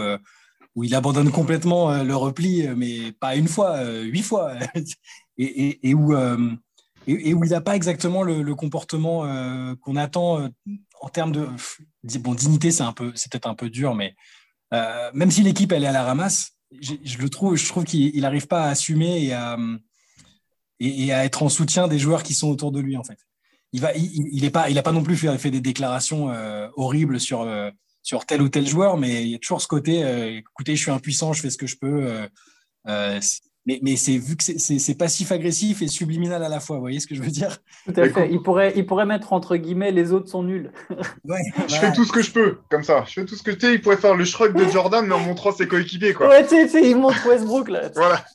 où il abandonne complètement le repli, mais pas une fois, huit fois, et, où et, où il n'a pas exactement le, comportement qu'on attend en termes de bon dignité, c'est un peu, c'est peut-être un peu dur, mais même si l'équipe elle est à la ramasse, je, le trouve, je trouve qu'il n'arrive pas à assumer et à être en soutien des joueurs qui sont autour de lui en fait. Il va, il, est pas, il a pas non plus fait, des déclarations euh, horribles sur euh, sur tel ou tel joueur, mais il y a toujours ce côté, euh, écoutez, je suis impuissant, je fais ce que je peux. Mais, mais c'est vu que c'est passif-agressif et subliminal à la fois, vous voyez ce que je veux dire? Tout à fait. Il pourrait, il pourrait mettre entre guillemets les autres sont nuls. Ouais, je fais tout ce que je peux, comme ça. Je fais tout ce que tu sais. Il pourrait faire le shrug de Jordan, mais en montrant ses coéquipiers. Quoi. Ouais, tu sais, il montre Westbrook là. Voilà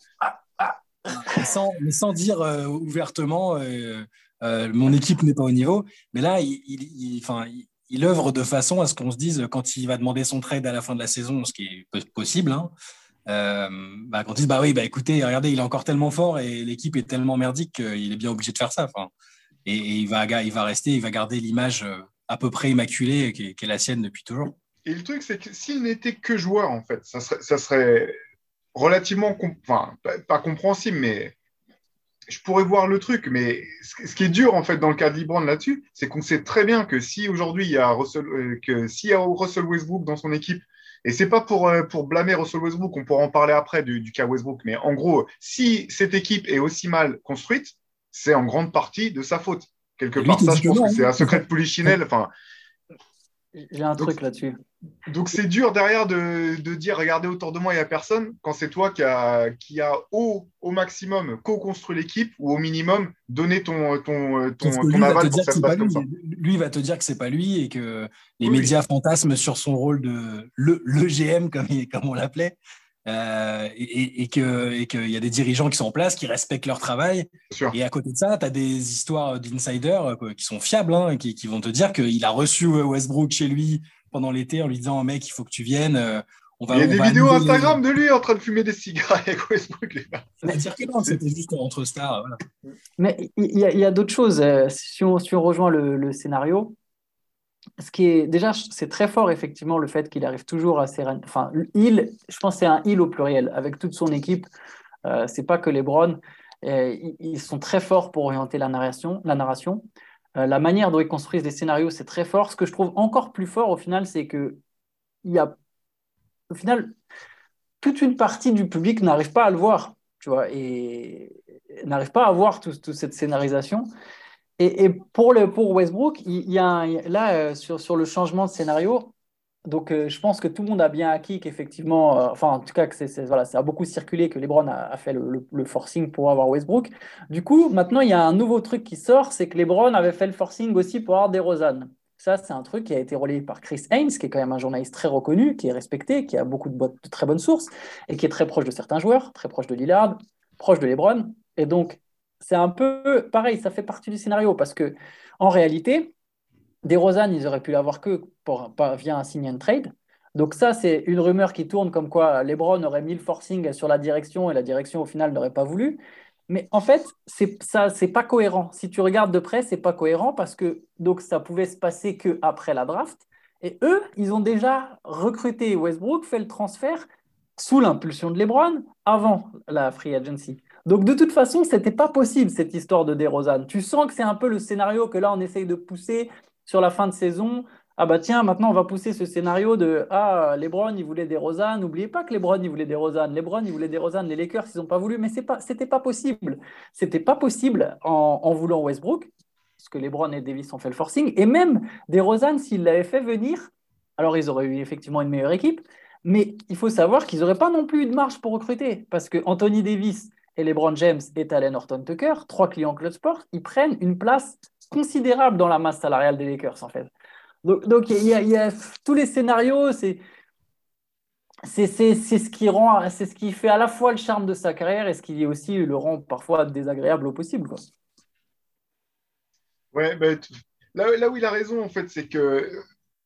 mais, sans, mais sans dire euh, ouvertement euh, euh, mon équipe n'est pas au niveau. Mais là, il, il, enfin, il, œuvre de façon à ce qu'on se dise quand il va demander son trade à la fin de la saison, ce qui est possible. Hein, bah, quand il dit bah oui, bah écoutez, regardez, il est encore tellement fort et l'équipe est tellement merdique qu'il est bien obligé de faire ça. Et, il, va, il va rester, il va garder l'image à peu près immaculée qui est, la sienne depuis toujours. Et le truc, c'est que s'il n'était que joueur, en fait, ça serait, ça serait relativement, enfin, pas compréhensible, mais je pourrais voir le truc. Mais ce qui est dur, en fait, dans le cas de LeBron là-dessus, c'est qu'on sait très bien que si aujourd'hui, il y a euh, que y a Russell Westbrook dans son équipe, et c'est pas pour, euh, pour blâmer Russell Westbrook, on pourra en parler après du, du, cas Westbrook, mais en gros, si cette équipe est aussi mal construite, c'est en grande partie de sa faute. Quelque part, ça, je pense que c'est un secret de Polichinelle. Enfin, J'ai un truc là-dessus. Donc c'est dur derrière de, dire regardez autour de moi, il n'y a personne, quand c'est toi qui a, qui a au, au maximum co-construit l'équipe ou au minimum donné ton, ton, ton, aval pour ça lui. va te dire que c'est pas lui et que les médias fantasment sur son rôle de le, le GM, comme, comme on l'appelait. Euh, et, et qu'il y a des dirigeants qui sont en place, qui respectent leur travail. Et à côté de ça, tu as des histoires d'insiders euh, qui sont fiables, hein, qui, qui, vont te dire qu'il a reçu Westbrook chez lui pendant l'été en lui disant mec, il faut que tu viennes. Euh, on va, il y a des vidéos Instagram de lui en train de fumer des cigarettes avec Westbrook. C'est-à-dire que non, c'était juste entre stars. Voilà. Mais il y a, a d'autres choses. Si on, si on rejoint le, le scénario, ce qui est déjà, c'est très fort effectivement le fait qu'il arrive toujours à Enfin, il, je pense c'est un il au pluriel avec toute son équipe. Euh, c'est pas que les Browns. Ils sont très forts pour orienter la narration. La, narration. Euh, la manière dont ils construisent des scénarios, c'est très fort. Ce que je trouve encore plus fort au final, c'est que il y a, au final, toute une partie du public n'arrive pas à le voir, tu vois, et n'arrive pas à voir toute cette scénarisation. Et, pour, Westbrook, il y a là, euh, sur, le changement de scénario, donc euh, je pense que tout le monde a bien acquis qu'effectivement, euh, enfin en tout cas, que ça a beaucoup circulé, que LeBron a, a fait le, le, forcing pour avoir Westbrook. Du coup, maintenant, il y a un nouveau truc qui sort, c'est que LeBron avait fait le forcing aussi pour avoir DeRozan. Ça, c'est un truc qui a été relayé par Chris Haynes, qui est quand même un journaliste très reconnu, qui est respecté, qui a beaucoup de, de très bonnes sources, et qui est très proche de certains joueurs, très proche de Lillard, proche de LeBron. Et donc, c'est un peu pareil, ça fait partie du scénario parce que en réalité, des Rosanne, ils auraient pu l'avoir que pour, via un sign and trade. Donc ça, c'est une rumeur qui tourne comme quoi LeBron aurait mis le forcing sur la direction et la direction au final n'aurait pas voulu. Mais en fait, c'est ça, c'est pas cohérent. Si tu regardes de près, c'est pas cohérent parce que donc ça pouvait se passer que après la draft. Et eux, ils ont déjà recruté Westbrook, fait le transfert sous l'impulsion de LeBron avant la free agency. Donc de toute façon, c'était pas possible cette histoire de DeRozan. Tu sens que c'est un peu le scénario que là on essaye de pousser sur la fin de saison. Ah bah tiens, maintenant on va pousser ce scénario de ah LeBron il voulait DeRozan. N'oubliez pas que LeBron il voulait DeRozan. LeBron il voulait DeRozan. Les Lakers ils n'ont pas voulu, mais c'est pas c'était pas possible. C'était pas possible en, voulant Westbrook parce que LeBron et Davis ont fait le forcing et même DeRozan s'ils l'avaient fait venir, alors ils auraient eu effectivement une meilleure équipe. Mais il faut savoir qu'ils n'auraient pas non plus eu de marge pour recruter parce que Anthony Davis et LeBron James et Allen Horton Tucker, trois clients Club Sport, ils prennent une place considérable dans la masse salariale des Lakers, en fait. Donc, il, y a, tous les scénarios, c'est. C'est ce qui rend, c'est ce qui fait à la fois le charme de sa carrière et ce qui aussi le rend parfois désagréable au possible. Quoi. Ouais, ben, là, là, où il a raison, en fait, c'est que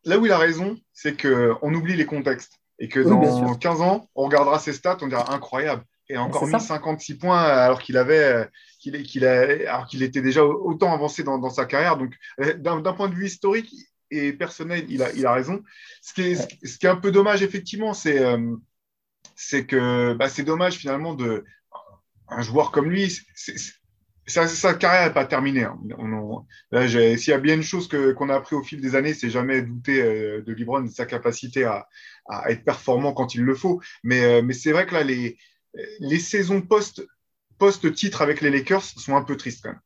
là où il a raison, c'est qu'on oublie les contextes et que dans 15 ans, on regardera ses stats, on dira incroyable et encore mis 56 points alors qu'il avait qu'il qu'il alors qu'il était déjà autant avancé dans, sa carrière. Donc, euh, d'un point de vue historique et personnel, il a, il a raison. Ce qui, est, ce qui est un peu dommage, effectivement, c'est euh, c'est que bah, c'est dommage finalement de un joueur comme lui. sa, carrière n'est pas terminée. Hein. S'il y a bien une chose qu'on a appris au fil des années, c'est jamais douter euh, de Libron de sa capacité à, à, être performant quand il le faut. Mais, mais c'est vrai que là, les, les saisons post, post-titre avec les Lakers sont un peu tristes quand même.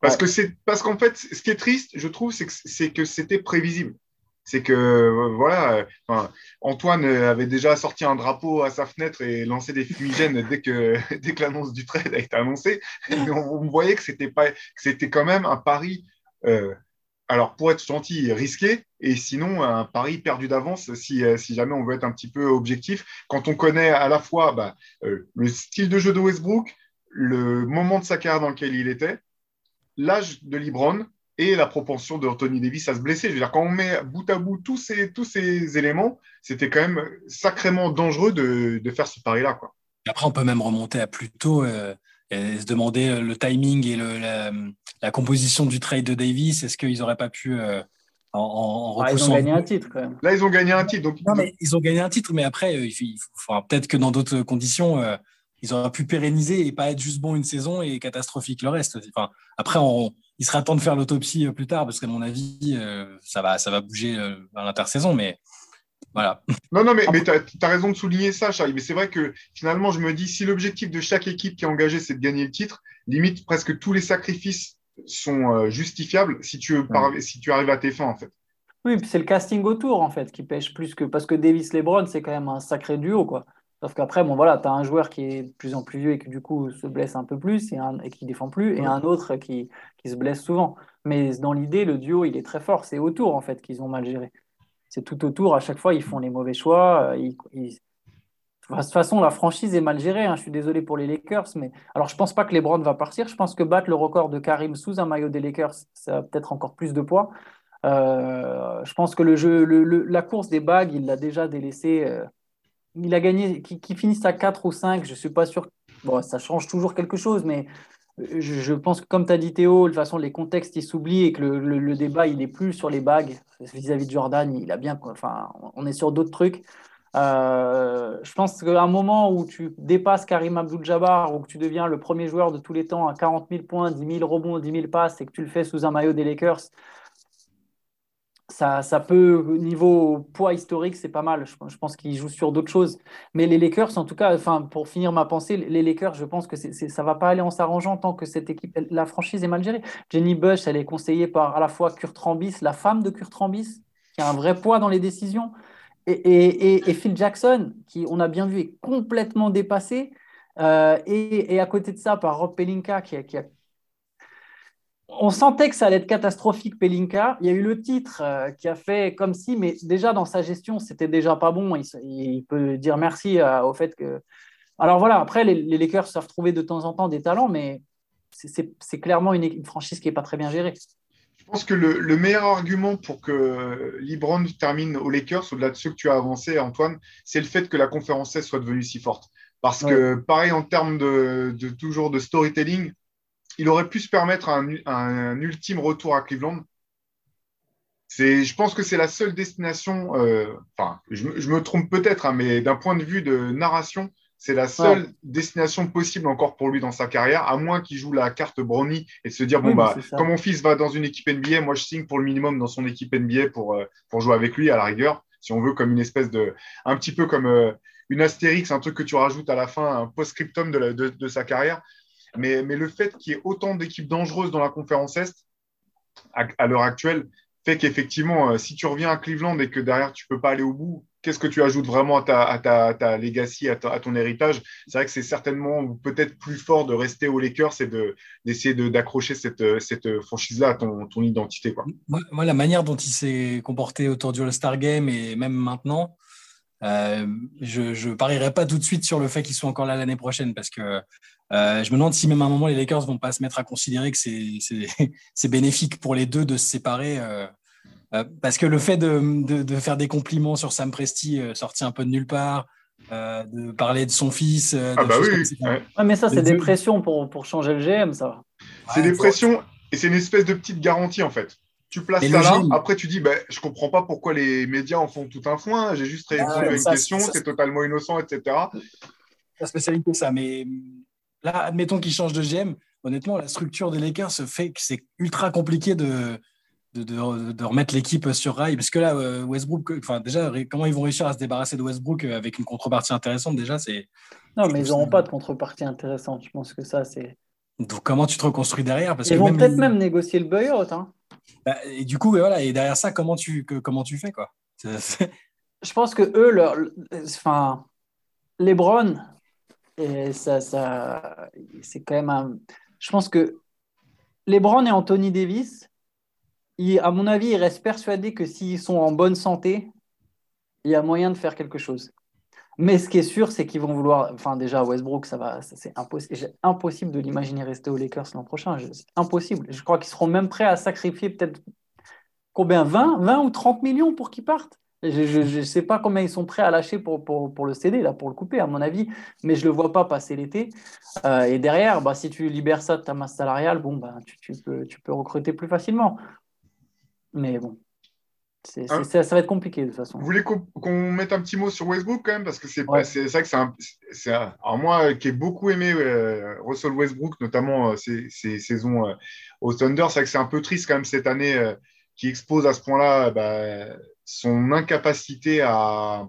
Parce que c'est parce qu'en fait, ce qui est triste, je trouve, c'est que c'est que c'était prévisible. C'est que euh, voilà, Antoine avait déjà sorti un drapeau à sa fenêtre et lancé des fumigènes dès que dès que l'annonce du trade a été annoncée. on, voyait que c'était pas que c'était quand même un pari euh, alors pour être gentil, risqué, et sinon un pari perdu d'avance si, euh, si, jamais on veut être un petit peu objectif. Quand on connaît à la fois bah, euh, le style de jeu de Westbrook, le moment de sa carrière dans lequel il était, l'âge de LeBron et la propension de Anthony Davis à se blesser. Je veux dire, quand on met bout à bout tous ces, tous ces éléments, c'était quand même sacrément dangereux de, de faire ce pari-là. Après, on peut même remonter à plus tôt. Euh, et se demander euh, le timing et le, la, composition du trade de Davis. Est-ce qu'ils n'auraient pas pu euh, en, en ah, Ils ont gagné un titre quand même. Là, ils ont gagné un titre. Donc... Non, mais ils ont gagné un titre, mais après, euh, il faut, peut-être que dans d'autres conditions, ils auraient pu pérenniser et pas être juste bon une saison et catastrophique le reste. Enfin, après, on, il sera temps de faire l'autopsie plus tard parce qu'à mon avis, ça, va, ça va bouger à l'intersaison, mais voilà. Non, non, mais, mais tu as, raison de souligner ça, Charlie. Mais c'est vrai que finalement, je me dis, si l'objectif de chaque équipe qui est engagée, c'est de gagner le titre, limite presque tous les sacrifices sont euh, justifiables si tu, si tu arrives à tes fins, en fait. Oui, puis c'est le casting autour en fait qui pêche plus que parce que Davis LeBron c'est quand même un sacré duo quoi. Sauf qu'après bon voilà, tu as un joueur qui est de plus en plus vieux et qui du coup se blesse un peu plus et, un, et qui défend plus et un autre qui, qui se blesse souvent. Mais dans l'idée le duo il est très fort, c'est autour en fait qu'ils ont mal géré. C'est tout autour à chaque fois ils font les mauvais choix, ils, de toute façon, la franchise est mal gérée. Hein. Je suis désolé pour les Lakers, mais alors je pense pas que LeBron va partir. Je pense que battre le record de Karim sous un maillot des Lakers, ça a peut-être encore plus de poids. Euh, je pense que le jeu, la course des bagues, il l'a déjà délaissé. Euh, il a gagné, qui, finissent à 4 ou 5, je suis pas sûr. Bon, ça change toujours quelque chose, mais je, pense que comme tu as dit Théo, de toute façon, les contextes, ils s'oublient et que le, débat, il est plus sur les bagues vis-à-vis -vis de Jordan. Il a bien, enfin, on est sur d'autres trucs. Euh, je pense qu'à un moment où tu dépasses Karim Abdul-Jabbar ou que tu deviens le premier joueur de tous les temps à 40 000 points, 10 000 rebonds, 10 000 passes et que tu le fais sous un maillot des Lakers, ça, ça peut, niveau poids historique, c'est pas mal. Je, pense qu'ils jouent sur d'autres choses. Mais les Lakers, en tout cas, enfin, pour finir ma pensée, les Lakers, je pense que ça va pas aller en s'arrangeant tant que cette équipe, la franchise est mal gérée. Jenny Bush, elle est conseillée par à la fois Kurt Rambis, la femme de Kurt Rambis, qui a un vrai poids dans les décisions. Et, Phil Jackson, qui on a bien vu est complètement dépassé, euh, et, à côté de ça par Rob Pelinka, qui, a... On sentait que ça allait être catastrophique, Pelinka. Il y a eu le titre euh, qui a fait comme si, mais déjà dans sa gestion, c'était déjà pas bon. Il, peut dire merci euh, au fait que. Alors voilà, après, les, Lakers savent trouver de temps en temps des talents, mais c'est clairement une, une franchise qui n'est pas très bien gérée. Je pense que le, meilleur argument pour que LeBron termine aux Lakers, au-delà de ceux que tu as avancé, Antoine, c'est le fait que la conférence S soit devenue si forte. Parce que, pareil, en termes de, toujours de storytelling, il aurait pu se permettre un, ultime retour à Cleveland. Je pense que c'est la seule destination, euh, enfin, je, me trompe peut-être, hein, mais d'un point de vue de narration, c'est la seule destination possible encore pour lui dans sa carrière, à moins qu'il joue la carte Brownie et se dire bon, bah, quand mon fils va dans une équipe NBA, moi je signe pour le minimum dans son équipe NBA pour, euh, pour jouer avec lui à la rigueur, si on veut, comme une espèce de. Un petit peu comme euh, une astérix, un truc que tu rajoutes à la fin, un post-scriptum de, de, sa carrière. Mais, le fait qu'il y ait autant d'équipes dangereuses dans la conférence Est, à, l'heure actuelle, fait qu'effectivement, euh, si tu reviens à Cleveland et que derrière tu peux pas aller au bout, qu'est-ce que tu ajoutes vraiment à ta, à ta, legacy, à, ton héritage? C'est vrai que c'est certainement peut-être plus fort de rester aux Lakers et d'essayer d'accrocher cette, cette franchise-là à ton, identité. Moi, la manière dont il s'est comporté autour du All-Star Game et même maintenant, euh, je ne parierais pas tout de suite sur le fait qu'ils soient encore là l'année prochaine parce que euh, je me demande si même à un moment les Lakers vont pas se mettre à considérer que c'est bénéfique pour les deux de se séparer. Euh, euh, parce que le fait de, de, faire des compliments sur Sam Presti euh, sorti un peu de nulle part, euh, de parler de son fils. ah bah oui. Ouais. mais ça, c'est des pressions pour, pour, changer le GM, ça. C'est des pressions et c'est une espèce de petite garantie en fait. Tu places ça là, après tu dis, bah, je comprends pas pourquoi les médias en font tout un foin, j'ai juste répondu à une question, c'est totalement innocent, etc. La spécialité, ça, mais là, admettons qu'il change de GM, honnêtement, la structure des Lakers fait que c'est ultra compliqué de, de, remettre l'équipe sur rail Parce que là, euh, Westbrook, enfin, déjà, comment ils vont réussir à se débarrasser de Westbrook euh, avec une contrepartie intéressante Déjà, c'est. Non, mais ils n'auront pas de contrepartie intéressante. Je pense que ça, c'est. Donc, comment tu te reconstruis derrière? Parce Ils vont peut-être même négocier le buyout. Hein. Bah, et du coup, voilà, et derrière ça, comment tu, comment tu fais quoi? Je pense que eux, leur, enfin, LeBron, et ça, ça, c'est quand même un. Je pense que LeBron et Anthony Davis, à mon avis, ils restent persuadés que s'ils sont en bonne santé, il y a moyen de faire quelque chose. Mais ce qui est sûr, c'est qu'ils vont vouloir. Enfin, déjà, Westbrook, ça va, c'est impossible. impossible de l'imaginer rester aux Lakers l'an prochain. C'est impossible. Je crois qu'ils seront même prêts à sacrifier peut-être combien 20, 20 ou 30 millions pour qu'ils partent? Je ne sais pas combien ils sont prêts à lâcher pour, pour, le céder, là, pour le couper, à mon avis, mais je ne le vois pas passer l'été. Euh, et derrière, bah, si tu libères ça de ta masse salariale, bon, bah, tu, tu, peux, tu peux recruter plus facilement. Mais bon, hein ça, va être compliqué de toute façon. Vous voulez qu'on mette un petit mot sur Westbrook quand même Parce que c'est ouais. ça que c'est un, Alors moi qui ai beaucoup aimé euh, Russell Westbrook, notamment ces, euh, saisons euh, au Thunder, c'est que c'est un peu triste quand même cette année qui expose à ce point-là bah, son incapacité à,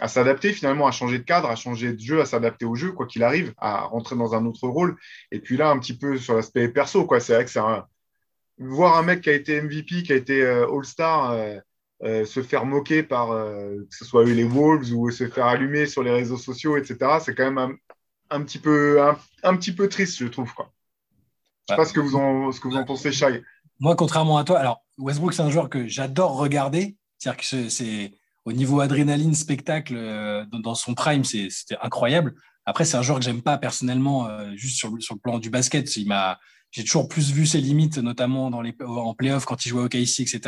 à s'adapter finalement, à changer de cadre, à changer de jeu, à s'adapter au jeu, quoi qu'il arrive, à rentrer dans un autre rôle. Et puis là, un petit peu sur l'aspect perso, quoi. C'est vrai que c'est un, voir un mec qui a été MVP, qui a été euh, All-Star, euh, se faire moquer par que ce soit les Wolves ou se faire allumer sur les réseaux sociaux, etc. C'est quand même un, petit peu, un, petit peu triste, je trouve. Quoi. Je sais pas ce que vous en, ce que vous en pensez, Shai. Moi, contrairement à toi, alors Westbrook, c'est un joueur que j'adore regarder. C'est-à-dire que c'est au niveau adrénaline, spectacle, dans son prime, c'était incroyable. Après, c'est un joueur que j'aime pas personnellement, juste sur, sur, le plan du basket. Il m'a, j'ai toujours plus vu ses limites, notamment dans les, en playoff quand il jouait au KC, etc.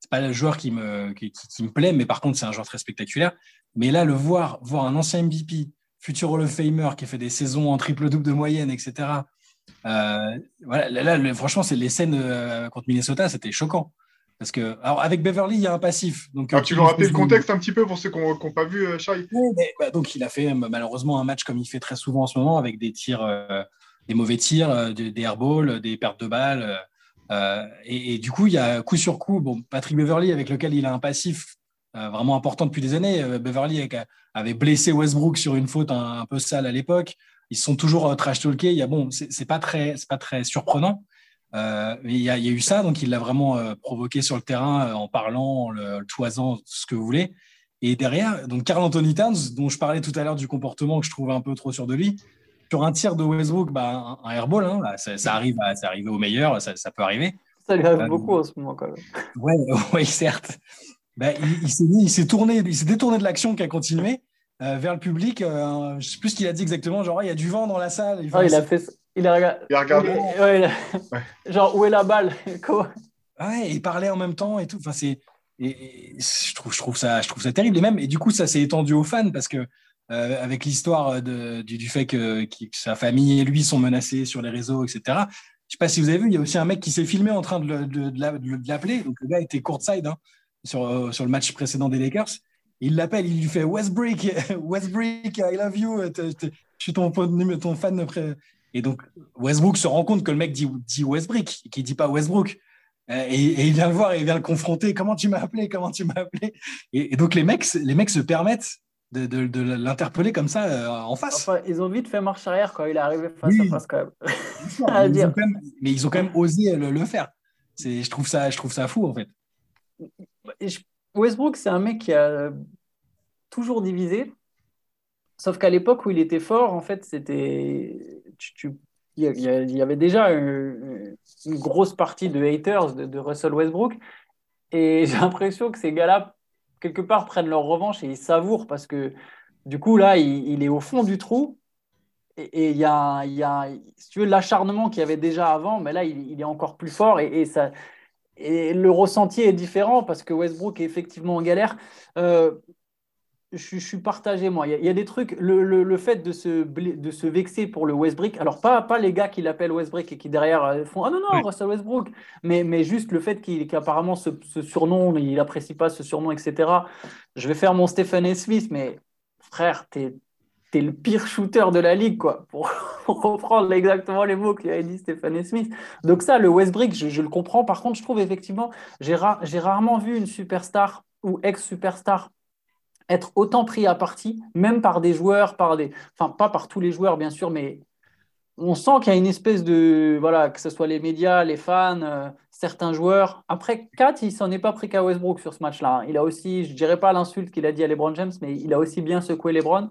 C'est pas le joueur qui me, qui, me plaît, mais par contre, c'est un joueur très spectaculaire. Mais là, le voir, voir un ancien MVP, futur Hall of Famer qui fait des saisons en triple-double de moyenne, etc. Euh, voilà, là, franchement, c'est les scènes euh, contre Minnesota, c'était choquant. Parce que, alors avec Beverly, il y a un passif. Donc, ah, tu veux rappeler le contexte un petit peu pour ceux qui n'ont pas vu euh, Shai bah, Donc, il a fait malheureusement un match comme il fait très souvent en ce moment, avec des tirs des mauvais tirs, euh, des, airballs, des pertes de balles. Euh, et, du coup, il y a coup sur coup, bon, Patrick Beverly, avec lequel il a un passif euh, vraiment important depuis des années. Beverly avait blessé Westbrook sur une faute un, peu sale à l'époque. Ils sont toujours trash talkés. Il y a bon, c'est pas très, c'est pas très surprenant. mais il y, a, eu ça, donc il l'a vraiment provoqué sur le terrain en parlant, en le, toisant, ce que vous voulez. Et derrière, donc Carl Anthony Towns, dont je parlais tout à l'heure du comportement que je trouvais un peu trop sûr de lui, sur un tir de Westbrook, bah, un, airball, hein, bah, ça, arrive à, ça arrive au meilleur, ça, peut arriver. Ça lui arrive euh, beaucoup en ce moment quand même. Ouais, ouais certes. Bah, il, s'est tourné, il s'est détourné de l'action qui a continué euh, vers le public. Euh, je ne sais plus ce qu'il a dit exactement. Genre, il y a du vent dans la salle. Il, ah, il a fait. Il a, regardé. Genre, où est la balle? Quoi Ouais, il parlait en même temps et tout. Enfin, c'est. Et, je trouve, je trouve ça, je trouve ça terrible. Et même, et du coup, ça s'est étendu aux fans parce que euh, avec l'histoire du, du, fait que, sa famille et lui sont menacés sur les réseaux, etc. Je ne sais pas si vous avez vu, il y a aussi un mec qui s'est filmé en train de, de, l'appeler. Donc le gars était courtside hein, sur, sur le match précédent des Lakers. Il l'appelle, il lui fait Westbrook, Westbrook, I love you, je suis ton, ton fan. Et donc Westbrook se rend compte que le mec dit, dit Westbrook, qui dit pas Westbrook. Euh, et, il vient le voir et il vient le confronter. Comment tu m'as appelé? Comment tu m'as appelé? Et, et, donc les mecs, les mecs se permettent de, l'interpeller comme ça euh, en face. ils ont vite fait marche arrière quand il est arrivé face à face quand même. mais, ils ont quand même osé le, faire. Je trouve, ça, je trouve ça fou en fait. Westbrook, c'est un mec qui a toujours divisé. Sauf qu'à l'époque où il était fort, en fait, c'était. Il y avait déjà une, grosse partie de haters de, de Russell Westbrook. Et j'ai l'impression que ces gars-là quelque part, prennent leur revanche et ils savourent parce que du coup, là, il, est au fond du trou. Et il y a, y a, si tu veux, l'acharnement qu'il y avait déjà avant, mais là, il, est encore plus fort et, ça, et le ressenti est différent parce que Westbrook est effectivement en galère. Euh, je, suis partagé, moi. Il y, a, des trucs, le, fait de se, de se vexer pour le Westbrook, alors pas, pas les gars qui l'appellent Westbrook et qui derrière euh, font Ah non, non, Russell Westbrook, mais, mais juste le fait qu'apparemment ce, surnom, il n'apprécie pas ce surnom, etc. Je vais faire mon Stephen Smith, mais frère, t'es es le pire shooter de la ligue, quoi, pour, reprendre exactement les mots qu'a dit Stephen Smith. Donc ça, le Westbrook, je, le comprends. Par contre, je trouve effectivement, j'ai rarement vu une superstar ou ex-superstar être autant pris à partie, même par des joueurs, par des, enfin pas par tous les joueurs bien sûr, mais on sent qu'il y a une espèce de, voilà, que ce soit les médias, les fans, euh, certains joueurs. Après, Kat, il s'en est pas pris qu'à Westbrook sur ce match-là. Hein. Il a aussi, je dirais pas l'insulte qu'il a dit à LeBron James, mais il a aussi bien secoué LeBron.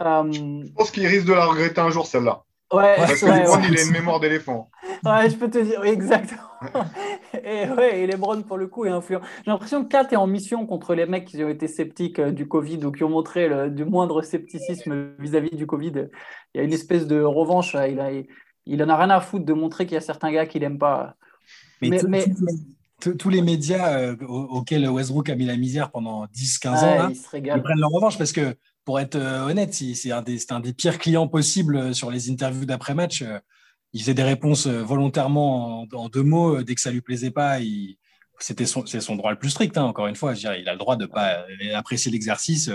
Euh, je pense qu'il risque de la regretter un jour celle-là. Ouais, Parce que LeBron, il a une mémoire d'éléphant. Ouais, je peux te dire, exactement. et ouais, et Lebron, pour le coup, est influent. J'ai l'impression que Kat est en mission contre les mecs qui ont été sceptiques euh, du Covid ou qui ont montré le, du moindre scepticisme vis-à-vis du Covid. Il y a une espèce de revanche. Il, a, il en a rien à foutre de montrer qu'il y a certains gars qu'il n'aime pas. Mais, tous les médias euh, auxquels Westbrook a mis la misère pendant 10-15 ans, ils, prennent leur revanche parce que, pour être euh, honnête, c'est un, des pires clients possibles sur les interviews d'après-match il faisait des réponses euh, volontairement en, deux mots. Euh, dès que ça lui plaisait pas, c'était son, droit le plus strict. Hein, encore une fois, je dirais, il a le droit de pas euh, apprécier l'exercice.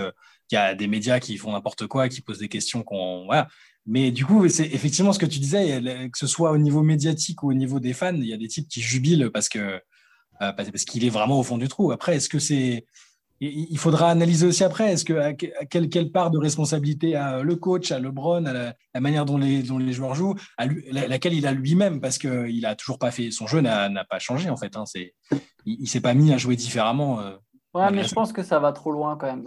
Il y a des médias qui font n'importe quoi, qui posent des questions qu'on, voilà. Mais du coup, c'est effectivement ce que tu disais, que ce soit au niveau médiatique ou au niveau des fans, il y a des types qui jubilent parce que parce qu'il est vraiment au fond du trou. Après, est-ce que c'est il faudra analyser aussi après, est-ce que quelle, quelle, part de responsabilité a le coach, à LeBron, à la, manière dont les, dont les joueurs jouent, à laquelle il a lui-même, parce qu'il n'a toujours pas fait, son jeu n'a pas changé en fait. Hein, il ne s'est pas mis à jouer différemment. Euh, ouais, mais je pense que ça va trop loin quand même.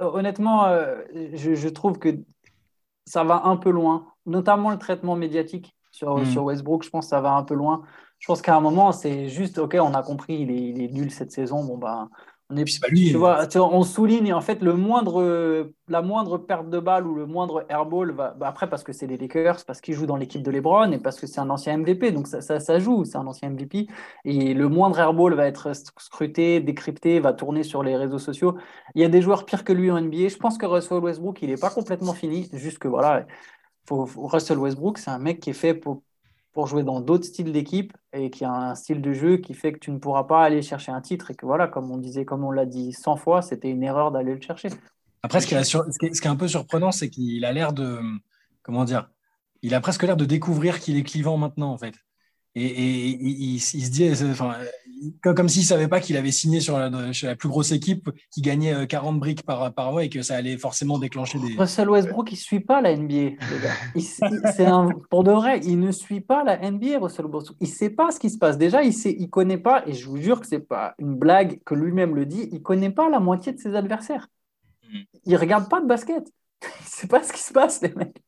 honnêtement, euh, je, trouve que ça va un peu loin, notamment le traitement médiatique sur, hmm. sur Westbrook. Je pense que ça va un peu loin. Je pense qu'à un moment, c'est juste, OK, on a compris, il est, il est nul cette saison. Bon, bah, on est, tu vois, on souligne en fait le moindre, la moindre perte de balle ou le moindre airball va, bah, après parce que c'est les Lakers, parce qu'il joue dans l'équipe de LeBron et parce que c'est un ancien MVP, donc ça, ça, joue, c'est un ancien MVP et le moindre airball va être scruté, décrypté, va tourner sur les réseaux sociaux. Il y a des joueurs pires que lui en NBA. Je pense que Russell Westbrook, il n'est pas complètement fini, juste que voilà, faut, Russell Westbrook, c'est un mec qui est fait pour, pour jouer dans d'autres styles d'équipe et qui a un style de jeu qui fait que tu ne pourras pas aller chercher un titre et que voilà, comme on disait, comme on l'a dit 100 fois, c'était une erreur d'aller le chercher. Après, ce qui, est, ce qui est un peu surprenant, c'est qu'il a l'air de, comment dire, il a presque l'air de découvrir qu'il est clivant maintenant, en fait. Et, il, se dit, enfin, comme, s'il ne savait pas qu'il avait signé sur la, la, plus grosse équipe qui gagnait 40 euh, briques par, par mois et que ça allait forcément déclencher des. Russell Westbrook, il ne suit pas la NBA, c'est un, pour de vrai, il ne suit pas la NBA, Russell Westbrook. Il ne sait pas ce qui se passe. Déjà, il ne il connaît pas, et je vous jure que ce n'est pas une blague que lui-même le dit, il ne connaît pas la moitié de ses adversaires. Il ne regarde pas de basket. Il ne sait pas ce qui se passe, les mecs.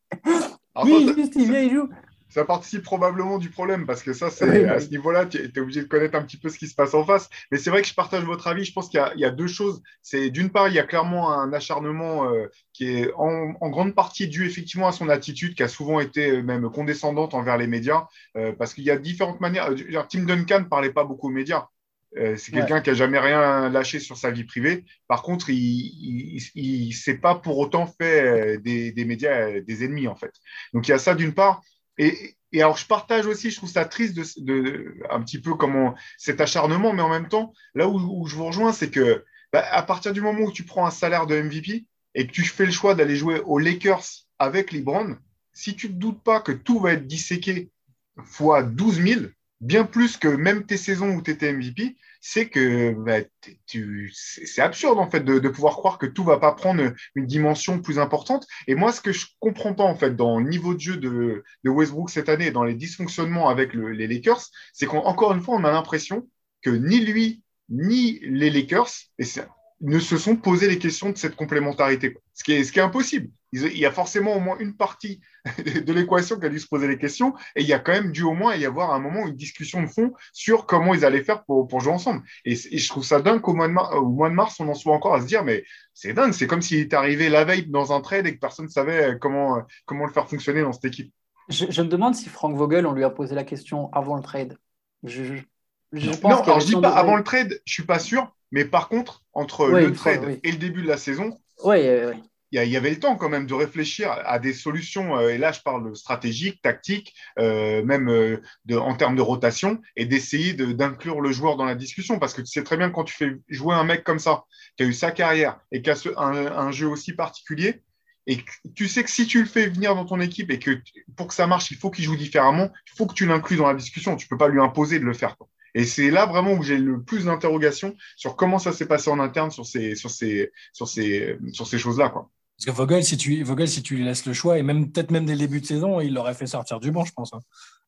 il, juste, il vient, il joue ça participe probablement du problème parce que ça, c'est à ce niveau-là, tu es obligé de connaître un petit peu ce qui se passe en face. Mais c'est vrai que je partage votre avis. Je pense qu'il y, a deux choses. C'est d'une part, il y a clairement un acharnement euh, qui est en, grande partie dû effectivement à son attitude qui a souvent été euh, même condescendante envers les médias euh, parce qu'il y a différentes manières. Tim Duncan ne parlait pas beaucoup aux médias. c'est quelqu'un qui a jamais rien lâché sur sa vie privée. Par contre, il ne s'est pas pour autant fait des, des, médias des ennemis, en fait. Donc, il y a ça d'une part. Et, alors, je partage aussi, je trouve ça triste de, un petit peu comment cet acharnement, mais en même temps, là où, je vous rejoins, c'est que bah, à partir du moment où tu prends un salaire de MVP et que tu fais le choix d'aller jouer aux Lakers avec LeBron, si tu ne te doutes pas que tout va être disséqué fois 12 000, bien plus que même tes saisons où tu étais MVP, c'est que bah, c'est absurde en fait de, pouvoir croire que tout va pas prendre une dimension plus importante. Et moi, ce que je comprends pas en fait dans le niveau de jeu de, Westbrook cette année, dans les dysfonctionnements avec les Lakers, c'est qu'encore une fois, on a l'impression que ni lui ni les Lakers ne se sont posé les questions de cette complémentarité, ce qui est, ce qui est impossible il y a forcément au moins une partie de l'équation qui a dû se poser les questions, et il y a quand même dû au moins y avoir un moment une discussion de fond sur comment ils allaient faire pour, jouer ensemble. Et, je trouve ça dingue qu'au mois, de mars, au mois de mars, on en soit encore à se dire, mais c'est dingue, c'est comme s'il était arrivé la veille dans un trade et que personne ne savait comment, comment le faire fonctionner dans cette équipe. Je, me demande si Frank Vogel, on lui a posé la question avant le trade. Je, je, non, pense alors je dis pas avant le trade, je suis pas sûr, mais par contre, entre le trade et le début de la saison, oui, oui il y avait le temps quand même de réfléchir à des solutions, euh, et là je parle stratégique, tactique, euh, même euh, en termes de rotation, et d'essayer d'inclure le joueur dans la discussion, parce que tu sais très bien quand tu fais jouer un mec comme ça, qui a eu sa carrière et qui a un, jeu aussi particulier, et tu sais que si tu le fais venir dans ton équipe et que pour que ça marche, il faut qu'il joue différemment, il faut que tu l'inclues dans la discussion, tu ne peux pas lui imposer de le faire. Et c'est là vraiment où j'ai le plus d'interrogations sur comment ça s'est passé en interne sur ces, sur ces, sur ces, sur ces choses-là. Quoi. Parce que Vogel, si tu, Vogel, si tu lui laisses le choix, et même peut-être même dès le début de saison, il l'aurait fait sortir du banc, je pense. Hein.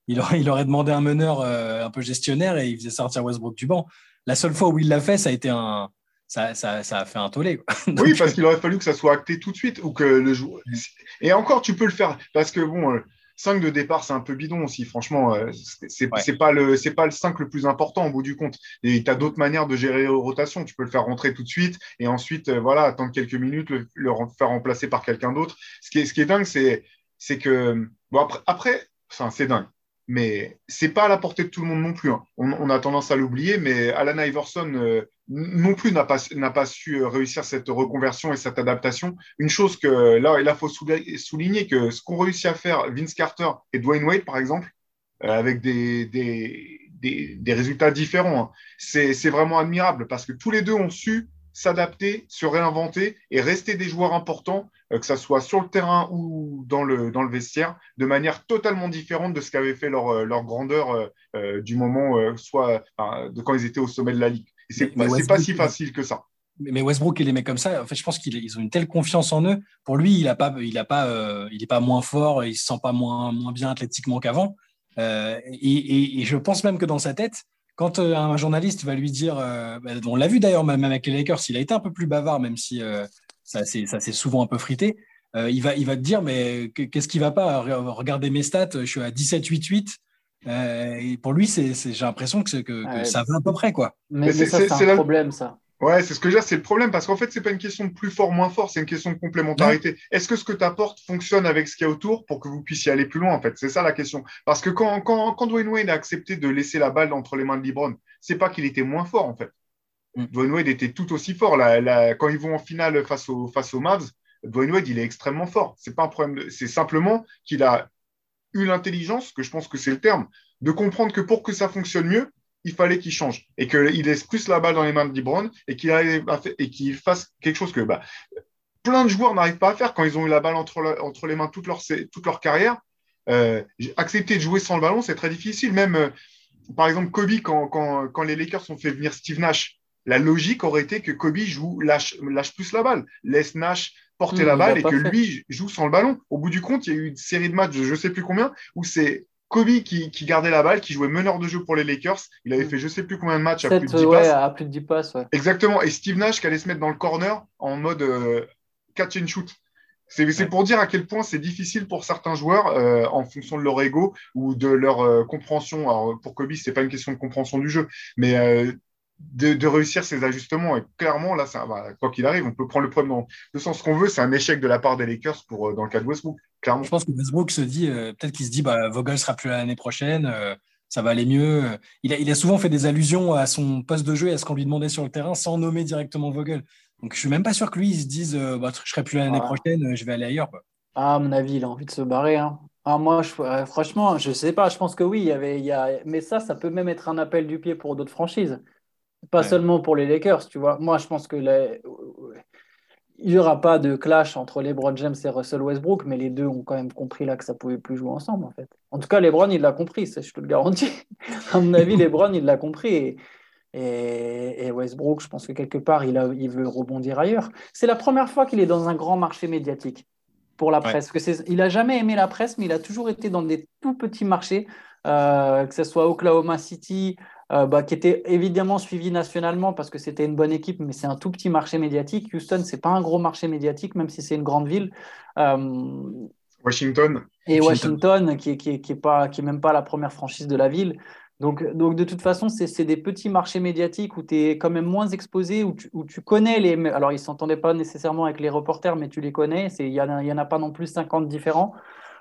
Il, aurait, il aurait demandé un meneur euh, un peu gestionnaire et il faisait sortir Westbrook du banc. La seule fois où il l'a fait, ça a été un, ça, ça, ça, a fait un tollé. oui, parce qu'il aurait fallu que ça soit acté tout de suite ou que le joueur. Et encore, tu peux le faire parce que bon, euh, 5 de départ, c'est un peu bidon aussi. Franchement, euh, c'est n'est pas, le, pas le 5 le plus important au bout du compte. Et tu as d'autres manières de gérer les rotations. Tu peux le faire rentrer tout de suite et ensuite, euh, voilà, attendre quelques minutes, le, faire remplacer par quelqu'un d'autre. Ce qui est, ce qui est dingue, c'est que. Bon, après, après c'est dingue mais c'est pas à la portée de tout le monde non plus. Hein. On, a tendance à l'oublier, mais Alan Iverson euh, non plus n'a pas, su euh, réussir cette reconversion et cette adaptation. Une chose que là, il faut souligner que ce qu'ont réussi à faire Vince Carter et Dwayne Wade, par exemple, euh, avec des, résultats différents, hein, c'est vraiment admirable parce que tous les deux ont su s'adapter, se réinventer et rester des joueurs importants, que ce soit sur le terrain ou dans le, dans le vestiaire, de manière totalement différente de ce qu'avait fait leur, euh, leur grandeur euh, du moment, soit de quand ils étaient au sommet de la ligue. C'est pas, pas si facile que ça. mais Westbrook et les mecs comme ça, en fait, je pense qu'ils ont une telle confiance en eux. Pour lui, il a pas, il a pas, euh, il est pas moins fort, il se sent pas moins, moins bien athlétiquement qu'avant. Euh, et, je pense même que dans sa tête, quand euh, un journaliste va lui dire, bah, on l'a vu d'ailleurs même avec les Lakers, il a été un peu plus bavard, même si ça s'est souvent un peu frité. il va, il va te dire, mais qu'est-ce qui va pas? Regardez mes stats, je suis à 17-8-8. et pour lui, j'ai l'impression que, que, ça va à peu près. Quoi. Mais, c'est un problème, ça. Ouais, c'est ce que je veux dire, c'est le problème, parce qu'en fait, c'est pas une question de plus fort, moins fort, c'est une question de complémentarité. Est-ce que ce que tu apportes fonctionne avec ce qu'il y a autour pour que vous puissiez aller plus loin, en fait? C'est ça la question. Parce que quand, quand, quand Dwayne Wade a accepté de laisser la balle entre les mains de LeBron, c'est pas qu'il était moins fort, en fait. Mm. Dwayne Wade était tout aussi fort. Là, quand ils vont en finale face, au, face aux Mavs, Dwayne Wade, il est extrêmement fort. C'est pas un problème. C'est simplement qu'il a eu l'intelligence, que je pense que c'est le terme, de comprendre que pour que ça fonctionne mieux, il fallait qu'il change et qu'il laisse plus la balle dans les mains de LeBron et qu'il fasse quelque chose que bah, plein de joueurs n'arrivent pas à faire quand ils ont eu la balle entre, entre les mains toute leur, toute leur carrière. Euh, accepter de jouer sans le ballon, c'est très difficile. Même, euh, par exemple, Kobe, quand, quand, quand, les Lakers ont fait venir Steve Nash, la logique aurait été que Kobe joue, lâche, lâche plus la balle, laisse Nash porter mmh, la balle et que lui joue sans le ballon. Au bout du compte, il y a eu une série de matchs, je ne sais plus combien, où c'est Kobe qui, gardait la balle, qui jouait meneur de jeu pour les Lakers. Il avait mm. fait je ne sais plus combien de matchs à plus de 10 passes. À plus de 10 passes Exactement. Et Steve Nash qui allait se mettre dans le corner en mode euh, catch and shoot. C'est pour dire à quel point c'est difficile pour certains joueurs euh, en fonction de leur ego ou de leur euh, compréhension. Alors pour Kobe, c'est pas une question de compréhension du jeu, mais de, réussir ces ajustements. Et clairement, là, ça, quoi qu'il arrive, on peut prendre le problème dans le sens qu'on veut. C'est un échec de la part des Lakers pour, euh, dans le cas de Westbrook. Clairement. Je pense que Westbrook se dit, euh, peut-être qu'il se dit, bah, Vogel sera plus là l'année prochaine, euh, ça va aller mieux. Il a, il a, souvent fait des allusions à son poste de jeu et à ce qu'on lui demandait sur le terrain sans nommer directement Vogel. Donc je suis même pas sûr que lui, il se dise, bah, je serai plus là l'année prochaine, je vais aller ailleurs. Ah, à mon avis, il a envie de se barrer. Hein. Ah, moi, je, franchement, je sais pas. Je pense que oui, il y avait, il y a... mais ça, ça peut même être un appel du pied pour d'autres franchises. Pas seulement pour les Lakers, tu vois. Moi, je pense que il n'y aura pas de clash entre LeBron James et Russell Westbrook, mais les deux ont quand même compris là que ça pouvait plus jouer ensemble, en fait. En tout cas, LeBron, il l'a compris, ça, je te le garantis. à mon avis, LeBron, il l'a compris. Et, Westbrook, je pense que quelque part, il, a, il veut rebondir ailleurs. C'est la première fois qu'il est dans un grand marché médiatique pour la presse. Que il n'a jamais aimé la presse, mais il a toujours été dans des tout petits marchés, euh, que ce soit Oklahoma City, euh, bah, qui était évidemment suivi nationalement parce que c'était une bonne équipe, mais c'est un tout petit marché médiatique. Houston, c'est pas un gros marché médiatique, même si c'est une grande ville. Euh, Washington. Et Washington, qui n'est qui, qui est pas, qui est même pas la première franchise de la ville. Donc, donc de toute façon, c'est des petits marchés médiatiques où tu es quand même moins exposé, où tu, où tu connais les... Alors, ils ne s'entendaient pas nécessairement avec les reporters, mais tu les connais. Il n'y en, en, a pas non plus 50 différents.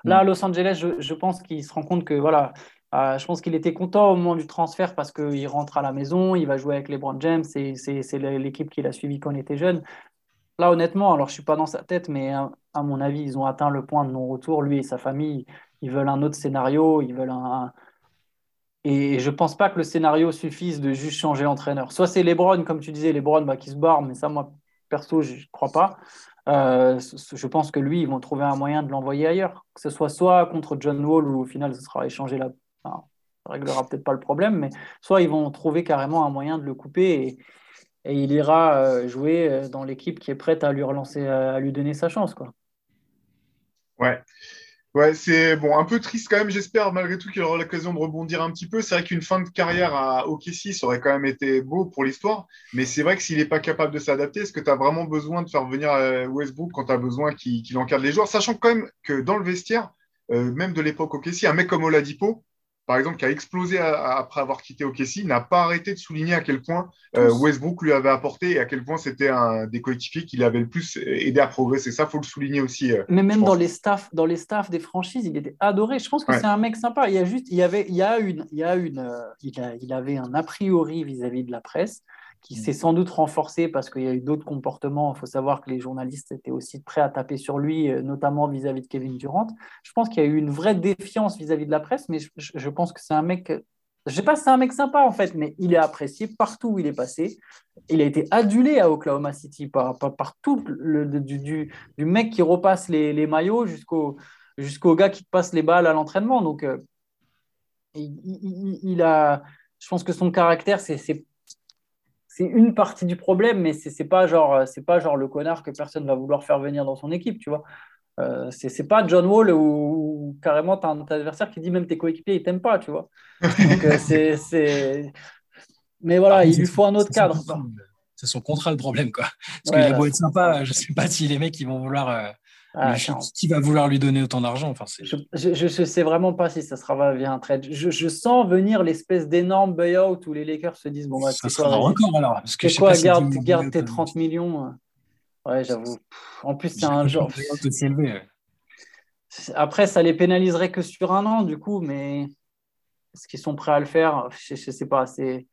Là, à mm. Los Angeles, je, je pense qu'ils se rendent compte que voilà, euh, je pense qu'il était content au moment du transfert parce qu'il rentre à la maison, il va jouer avec les LeBron James, c'est l'équipe qu'il a suivi quand il était jeune. Là, honnêtement, alors je ne suis pas dans sa tête, mais à, mon avis, ils ont atteint le point de non-retour. Lui et sa famille, ils veulent un autre scénario, ils veulent un. Et je ne pense pas que le scénario suffise de juste changer l'entraîneur. Soit c'est LeBron, comme tu disais, LeBron bah, qui se barre, mais ça, moi, perso, je ne crois pas. Euh, je pense que lui, ils vont trouver un moyen de l'envoyer ailleurs. Que ce soit soit contre John Wall ou au final, ce sera échangé là ça réglera peut-être pas le problème, mais soit ils vont trouver carrément un moyen de le couper et, il ira euh, jouer euh, dans l'équipe qui est prête à lui relancer, à lui donner sa chance. Quoi. Ouais. Ouais, c'est bon, un peu triste quand même. J'espère malgré tout qu'il aura l'occasion de rebondir un petit peu. C'est vrai qu'une fin de carrière à OKC, ça aurait quand même été beau pour l'histoire. Mais c'est vrai que s'il n'est pas capable de s'adapter, est-ce que tu as vraiment besoin de faire venir euh, Westbrook quand tu as besoin qu'il encadre les joueurs? Sachant quand même que dans le vestiaire, même de l'époque OKC, un mec comme Oladipo, par exemple, qui a explosé après avoir quitté OKC, n'a pas arrêté de souligner à quel point euh, Westbrook lui avait apporté et à quel point c'était un des coéquipiers qui l'avait le plus aidé à progresser. Ça, faut le souligner aussi. Euh, Mais même dans les staffs, dans les staffs des franchises, il était adoré. Je pense que c'est un mec sympa. Il y a juste, il y avait, il y a une, il y a une, euh, il, avait un a priori vis-à-vis de la presse qui mm. s'est sans doute renforcé parce qu'il y a eu d'autres comportements. Il faut savoir que les journalistes étaient aussi prêts à taper sur lui, euh, notamment vis-à-vis de Kevin Durant. Je pense qu'il y a eu une vraie défiance vis-à-vis de la presse, mais je, pense que c'est un mec. Je ne sais pas si c'est un mec sympa en fait, mais il est apprécié partout où il est passé. Il a été adulé à Oklahoma City par, par, tout, le, du, du, mec qui repasse les, les maillots jusqu'au jusqu'au gars qui te passe les balles à l'entraînement. Donc, euh, il, il, il, a, je pense que son caractère, c'est c'est une partie du problème, mais c'est n'est pas, genre, pas genre le connard que personne va vouloir faire venir dans son équipe, tu vois. Euh, c'est pas John Wall ou carrément tu as un adversaire qui dit même tes coéquipiers ils t'aiment pas, tu vois. Donc, euh, c'est, Mais voilà, il lui faut un autre cadre. C'est son contrat le problème, quoi. Parce qu'il a beau être sympa, je sais pas si les mecs ils vont vouloir. Euh, ah, qui va vouloir lui donner autant d'argent? Enfin, Je ne sais vraiment pas si ça sera via un trade. Je, je sens venir l'espèce d'énorme buyout où les Lakers se disent bon, bah, ça sera un record alors. Parce que quoi, garde, garde tes 30 millions. Ouais, j'avoue. En plus, c'est un genre. Après, ça les pénaliserait que sur un an, du coup, mais est-ce qu'ils sont prêts à le faire? Je ne sais pas. C'est.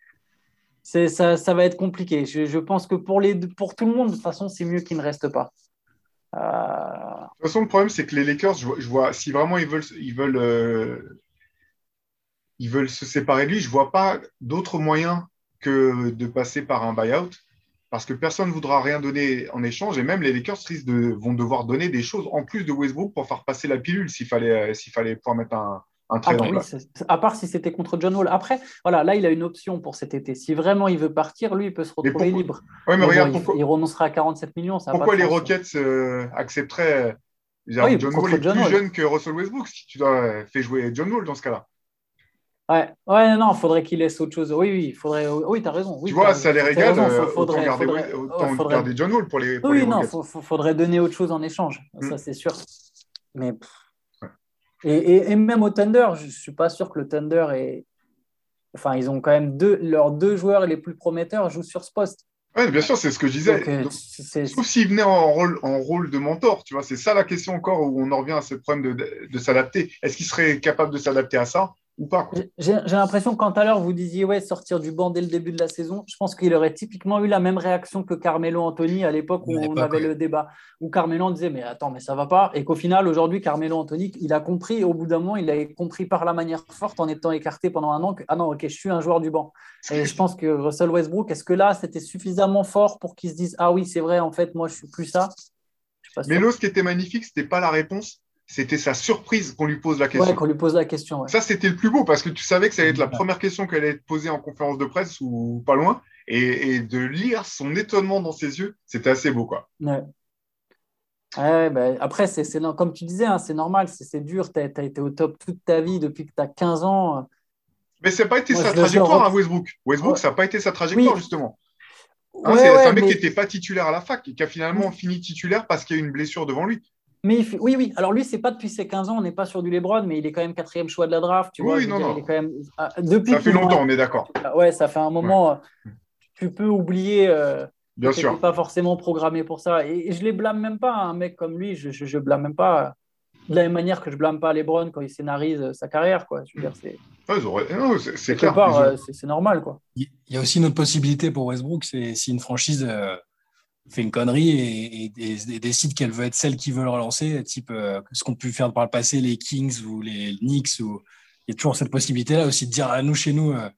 Ça, ça, va être compliqué. Je, je, pense que pour, les, pour tout le monde, de toute façon, c'est mieux qu'ils ne restent pas. Euh, de toute façon, le problème, c'est que les Lakers, je vois, si vraiment ils veulent, ils veulent, euh, ils veulent se séparer de lui, je vois pas d'autre moyen que de passer par un buyout parce que personne ne voudra rien donner en échange et même les Lakers de, vont devoir donner des choses en plus de Westbrook pour faire passer la pilule s'il fallait, euh, s'il fallait pouvoir mettre un, un ah bah À part si c'était contre John Wall. Après, voilà, là, il a une option pour cet été. Si vraiment il veut partir, lui, il peut se retrouver libre. Oui, mais, regarde, pourquoi... il, renoncera à 47 millions. pourquoi les Rockets euh, accepteraient euh, John Wall est plus jeune que Russell Westbrook si tu dois faire jouer John Wall dans ce cas-là Ouais, ouais, non, il faudrait qu'il laisse autre chose. Oui, oui, faudrait. Oui, tu as raison. tu vois, ça les régale. Euh, faudrait, garder, garder, John Wall pour les. Pour oui, non, il faudrait donner autre chose en échange. Ça, mm. c'est sûr. Mais. Et, et, même au Thunder, je ne suis pas sûr que le Thunder est. Enfin, ils ont quand même deux. Leurs deux joueurs les plus prometteurs jouent sur ce poste. Oui, bien sûr, c'est ce que je disais. Euh, sauf s'il venait en rôle, en rôle de mentor, tu vois, c'est ça la question encore où on en revient à ce problème de, de s'adapter. Est-ce qu'il serait capable de s'adapter à ça? J'ai l'impression que quand à l'heure vous disiez ouais, sortir du banc dès le début de la saison, je pense qu'il aurait typiquement eu la même réaction que Carmelo Anthony à l'époque où on avait le débat, où Carmelo disait mais attends, mais ça va pas. Et qu'au final, aujourd'hui, Carmelo Anthony, il a compris, au bout d'un moment, il a compris par la manière forte en étant écarté pendant un an que ah non, ok, je suis un joueur du banc. Et je pense que Russell Westbrook, est-ce que là, c'était suffisamment fort pour qu'il se dise ah oui, c'est vrai, en fait, moi, je suis plus ça? Mais ce qui était magnifique, c'était pas la réponse, c'était sa surprise qu'on lui pose la question. Ouais, qu'on lui pose la question. Ça, c'était le plus beau parce que tu savais que ça allait être la première question qu'elle allait être posée en conférence de presse ou pas loin. Et, de lire son étonnement dans ses yeux, c'était assez beau. Quoi. Ouais. Ouais, bah, après, c'est, comme tu disais, hein, c'est normal, c'est, dur. Tu as, été au top toute ta vie depuis que tu as 15 ans. Mais ça n'a pas été sa trajectoire à hein, Westbrook. Westbrook, ça n'a pas été sa trajectoire, justement. Hein, c'est, un mec qui n'était pas titulaire à la fac et qui a finalement fini titulaire parce qu'il y a eu une blessure devant lui. Mais oui, oui. Alors lui, c'est pas depuis ses 15 ans, on n'est pas sur du LeBron, mais il est quand même quatrième choix de la draft. Tu oui, non, non. quand même... Ah, depuis ça fait longtemps, on est d'accord. Ouais, ça fait un moment. Tu peux oublier. Euh, Bien sûr. pas forcément programmé pour ça. Et, je les blâme même pas. Un mec comme lui, je, je, blâme même pas. De la même manière que je blâme pas LeBron quand il scénarise euh, sa carrière, quoi. Je veux dire, c'est. c'est clair. Euh, c'est normal, quoi. Il y a aussi une autre possibilité pour Westbrook, c'est si une franchise fait une connerie et, décide qu'elle veut être celle qui veut le relancer, type euh, ce qu'ont pu faire par le passé les Kings ou les Knicks. Ou... Il y a toujours cette possibilité-là aussi de dire à nous, chez nous, euh,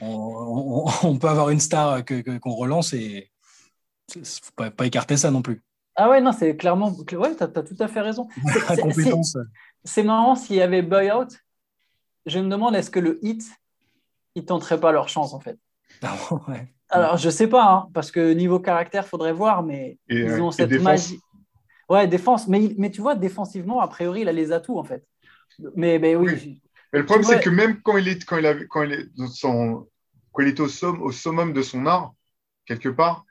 on, peut avoir une star qu'on que, qu'on relance et il ne faut pas, écarter ça non plus. Ah ouais, non, c'est clairement. Ouais, tu as, tout à fait raison. C'est marrant s'il y avait buyout. Je me demande est-ce que le hit, ils tenteraient pas leur chance en fait? Ah ouais. Alors, je sais pas, hein, parce que niveau caractère, faudrait voir, mais ils ont cette magie. Ouais, défense. Mais, mais tu vois, défensivement, a priori, il a les atouts, en fait. Mais, mais oui. Mais le problème, c'est que même quand il est, quand il quand il est, son, quand il est au, somme, au summum de son art, quelque part,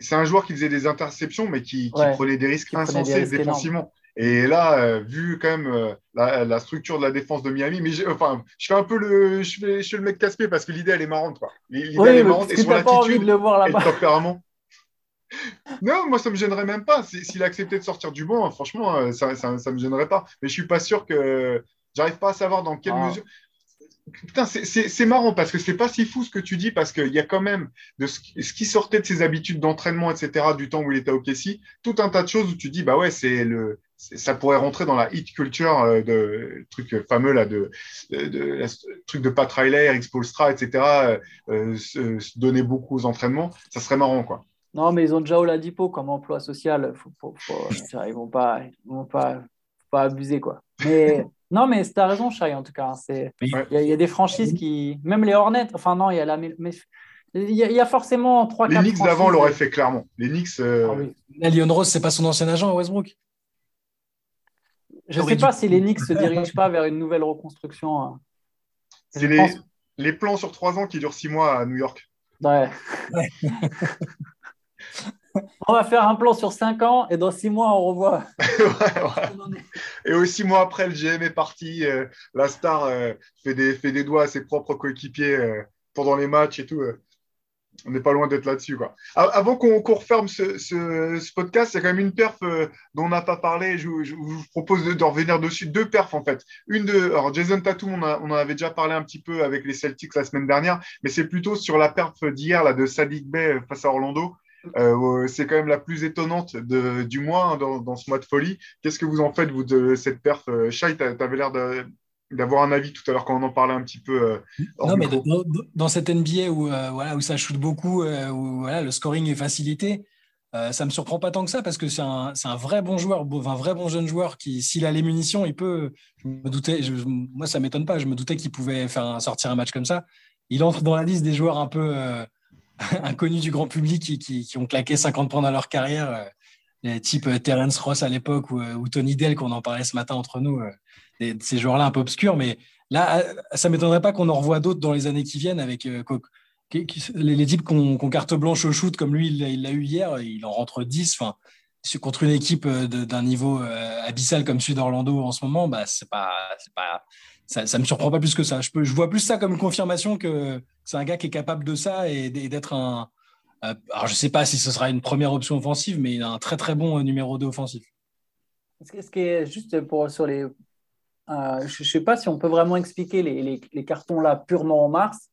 c'est un joueur qui faisait des interceptions, mais qui, qui prenait des risques insensés défensivement. Et là, euh, vu quand même euh, la, structure de la défense de Miami, mais enfin, je fais un peu le, je fais, je fais le mec casse-pied parce que l'idée elle est marrante, quoi. L'idée elle est marrante et son attitude de le voir et le tempérament. non, moi ça me gênerait même pas. S'il a accepté de sortir du banc, franchement, euh, ça, ça, ça, me gênerait pas. Mais je suis pas sûr que j'arrive pas à savoir dans quelle ah. mesure. Putain, c'est marrant parce que c'est pas si fou ce que tu dis parce qu'il y a quand même de ce, qui sortait de ses habitudes d'entraînement, etc., du temps où il était au Kessie, tout un tas de choses où tu dis, bah ouais, c'est le, ça pourrait rentrer dans la hit culture euh, de truc fameux là de, de, truc de Pat Riley, Eric Spolstra, etc. Euh, se, donner beaucoup aux entraînements, ça serait marrant quoi. Non, mais ils ont déjà Oladipo comme emploi social. Faut, ils vont pas, ils vont pas, pas abuser quoi. Mais non, mais tu as raison, Chai, en tout cas. Hein, il y, a des franchises qui. Même les Hornets, enfin, non, il y a la. Mais, Il y, a, forcément 3 Les Knicks d'avant l'auraient fait clairement. Les Knicks. Euh... Ah Leon Rose, c'est pas son ancien agent à Westbrook Je ne sais pas si les Knicks ne se dirigent pas vers une nouvelle reconstruction. Hein. C'est les, les, plans sur 3 ans qui durent 6 mois à New York. Ouais. on va faire un plan sur 5 ans et dans 6 mois, on revoit. Et aussi, mois après, le GM est parti. Euh, la star euh, fait, des, fait des doigts à ses propres coéquipiers euh, pendant les matchs et tout on n'est pas loin d'être là-dessus. Avant qu'on referme ce, podcast, il y a quand même une perf euh, dont on n'a pas parlé. Je, vous propose de, revenir dessus. Deux perfs, en fait. Une de. Jason Tatum, on, en avait déjà parlé un petit peu avec les Celtics la semaine dernière, mais c'est plutôt sur la perf d'hier de Sadiq Bey face à Orlando. Euh, c'est quand même la plus étonnante du mois hein, dans, ce mois de folie. Qu'est-ce que vous en faites, vous, de cette perf? Euh, Shai, tu avais l'air de, d'avoir un avis tout à l'heure quand on en parlait un petit peu. Euh, non, mais dans, cette NBA où, euh, voilà, où ça shoot beaucoup, euh, où voilà, le scoring est facilité, ça ne me surprend pas tant que ça parce que c'est un, un, vrai bon joueur, un vrai bon jeune joueur qui, s'il a les munitions, il peut. Je me doutais, moi, ça ne m'étonne pas, je me doutais qu'il pouvait faire sortir un match comme ça. Il entre dans la liste des joueurs un peu inconnus du grand public qui, qui, ont claqué 50 points dans leur carrière, type Terence Ross à l'époque ou, ou, Tony Dell, qu'on en parlait ce matin entre nous ces joueurs-là un peu obscurs. Mais là, euh, ça ne m'étonnerait pas qu'on en revoie d'autres dans les années qui viennent avec euh, les, types qui ont, carte blanche au shoot, comme lui, il l'a eu hier, il en rentre 10. Enfin, contre une équipe euh, d'un niveau abyssal comme celui d'Orlando en ce moment, bah, c'est pas, pas, ça ne me surprend pas plus que ça. Je, je vois plus ça comme une confirmation que c'est un gars qui est capable de ça et, d'être un. Alors, je ne sais pas si ce sera une première option offensive, mais il a un très très bon numéro 2 offensif. Ce qui est juste pour, sur les, euh, je ne sais pas si on peut vraiment expliquer les, cartons là purement en mars,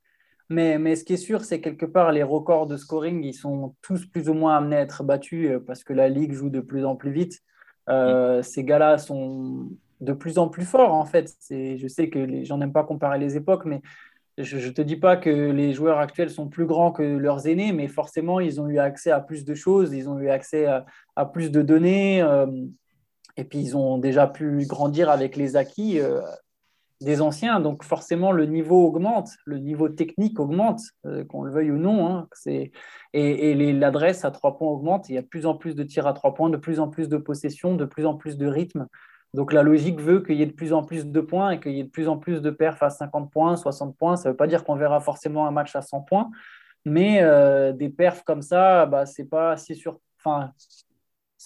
mais, mais ce qui est sûr, c'est quelque part les records de scoring, ils sont tous plus ou moins amenés à être battus euh, parce que la ligue joue de plus en plus vite. Euh, mm. Ces gars-là sont de plus en plus forts en fait. Je sais que j'en aime pas comparer les époques, mais je ne te dis pas que les joueurs actuels sont plus grands que leurs aînés, mais forcément, ils ont eu accès à plus de choses, ils ont eu accès à, plus de données. Et puis, ils ont déjà pu grandir avec les acquis euh, des anciens. Donc, forcément, le niveau augmente, le niveau technique augmente, euh, qu'on le veuille ou non. Hein. et, l'adresse à trois points augmente. Il y a de plus en plus de tirs à trois points, de plus en plus de possession, de plus en plus de rythme. Donc, la logique veut qu'il y ait de plus en plus de points et qu'il y ait de plus en plus de perfs à 50 points, 60 points. Ça ne veut pas dire qu'on verra forcément un match à 100 points. Mais euh, des perfs comme ça, bah, c'est pas si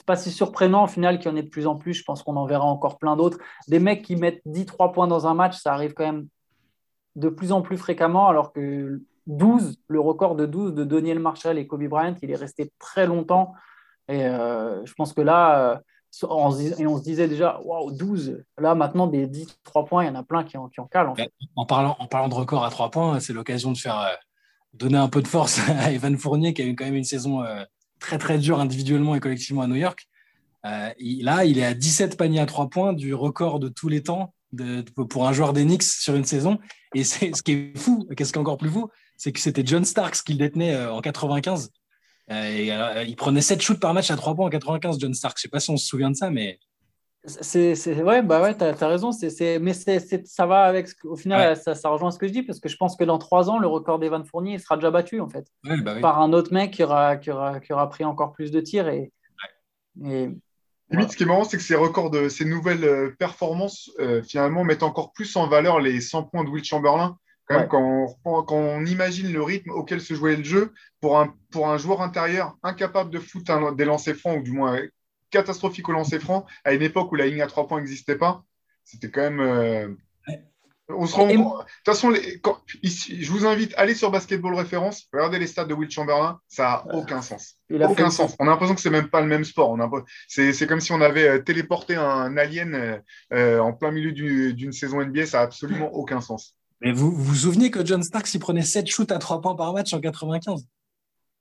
pas si surprenant au final qu'il y en ait de plus en plus. Je pense qu'on en verra encore plein d'autres. Des mecs qui mettent 10-3 points dans un match, ça arrive quand même de plus en plus fréquemment, alors que 12, le record de 12 de Daniel Marshall et Kobe Bryant, il est resté très longtemps. Et euh, je pense que là, euh, on, et on se disait déjà, waouh, 12. Là, maintenant, des 10-3 points, il y en a plein qui en, qui en calent. En, parlant, en parlant de record à 3 points, c'est l'occasion de faire euh, donner un peu de force à Evan Fournier, qui a eu quand même une saison très très dur individuellement et collectivement à New York. Euh, là, il est à 17 paniers à 3 points du record de tous les temps pour un joueur d'Enix sur une saison. Et ce qui est fou, qu'est-ce qui est encore plus fou, c'est que c'était John Starks qui le détenait euh, en 95. Euh, et, il prenait 7 shoots par match à 3 points en 95, John Starks. Je sais pas si on se souvient de ça, mais c'est, ouais, bah ouais, tu as, raison. C'est, mais c'est, ça va avec. Au final, ça, ça, rejoint ce que je dis parce que je pense que dans trois ans, le record d'Evan Fournier sera déjà battu en fait bah par un autre mec qui aura, qui aura, qui aura pris encore plus de tirs. Et, et Limite, ce qui est marrant, c'est que ces records, de, ces nouvelles euh, performances, euh, finalement, mettent encore plus en valeur les 100 points de Will Chamberlain. Quand, on, quand, on, imagine le rythme auquel se jouait le jeu, pour un, pour un joueur intérieur incapable de foutre un, des lancers francs, ou du moins catastrophique au lancer franc à une époque où la ligne à trois points n'existait pas. C'était quand même. Euh, on se rend De toute façon, je vous invite à aller sur Basketball Référence, regardez les stats de Will Chamberlain, ça n'a aucun sens. aucun sens. On a l'impression que c'est même pas le même sport. C'est comme si on avait euh, téléporté un alien euh, en plein milieu d'une saison NBA, ça n'a absolument aucun sens. Mais vous, vous vous souvenez que John Starks, il prenait 7 shoots à 3 points par match en 95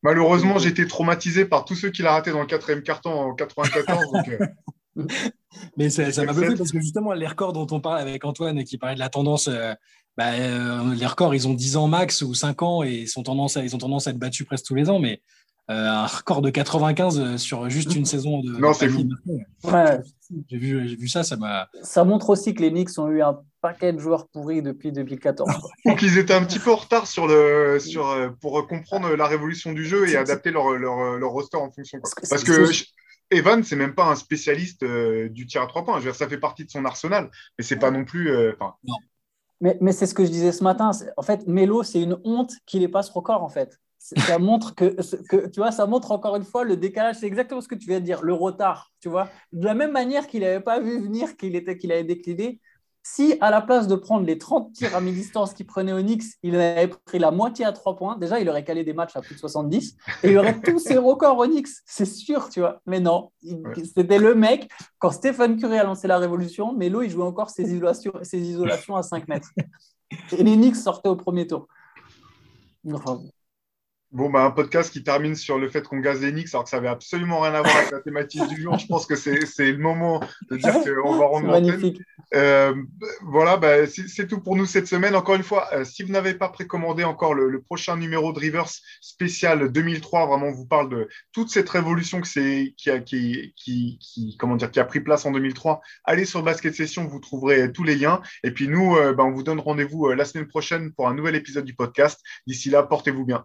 Malheureusement, j'ai été traumatisé par tous ceux qui l'ont raté dans le quatrième carton en 94. Euh. Mais ça m'a fait parce que justement, les records dont on parle avec Antoine et qui parlait de la tendance, euh, bah, euh, les records, ils ont 10 ans max ou 5 ans et sont tendance ils ont tendance à être battus presque tous les ans. Mais un record de 95 sur juste une saison de. Non, c'est fou. Ouais. J'ai vu, vu, ça, ça m'a. Ça montre aussi que les Knicks ont eu un paquet de joueurs pourris depuis 2014. Donc ils étaient un petit peu en retard sur le, sur, pour comprendre la révolution du jeu et adapter leur, leur, leur roster en fonction. Parce que Evan, c'est même pas un spécialiste euh, du tir à trois points. Je veux dire, ça fait partie de son arsenal, mais c'est pas non plus. Euh, mais, mais c'est ce que je disais ce matin. En fait, Melo, c'est une honte qu'il n'ait pas ce record, en fait. Ça montre que, que, tu vois, ça montre encore une fois le décalage. C'est exactement ce que tu viens de dire, le retard, tu vois. De la même manière qu'il n'avait pas vu venir qu'il était, qu'il avait décliné, si à la place de prendre les 30 tirs à mi-distance qu'il prenait Onyx, il avait pris la moitié à 3 points, déjà il aurait calé des matchs à plus de 70 et il aurait tous ses records Onyx, c'est sûr, tu vois. Mais non, c'était le mec, quand Stephen Curry a lancé la révolution, Melo il jouait encore ses isolations, ses isolations à 5 mètres. Et les Knicks sortaient au premier tour. Bon, bah, un podcast qui termine sur le fait qu'on gaze les Knicks, alors que ça n'avait absolument rien à voir avec la thématique du jour. Je pense que c'est le moment de dire qu'on va rendre magnifique. Euh, voilà, bah, c'est tout pour nous cette semaine. Encore une fois, euh, si vous n'avez pas précommandé encore le, prochain numéro de Rivers spécial 2003, vraiment, on vous parle de toute cette révolution que qui, a, qui, qui, comment dire, qui a pris place en 2003. Allez sur Basket Session, vous trouverez tous les liens. Et puis nous, euh, bah, on vous donne rendez-vous la semaine prochaine pour un nouvel épisode du podcast. D'ici là, portez-vous bien.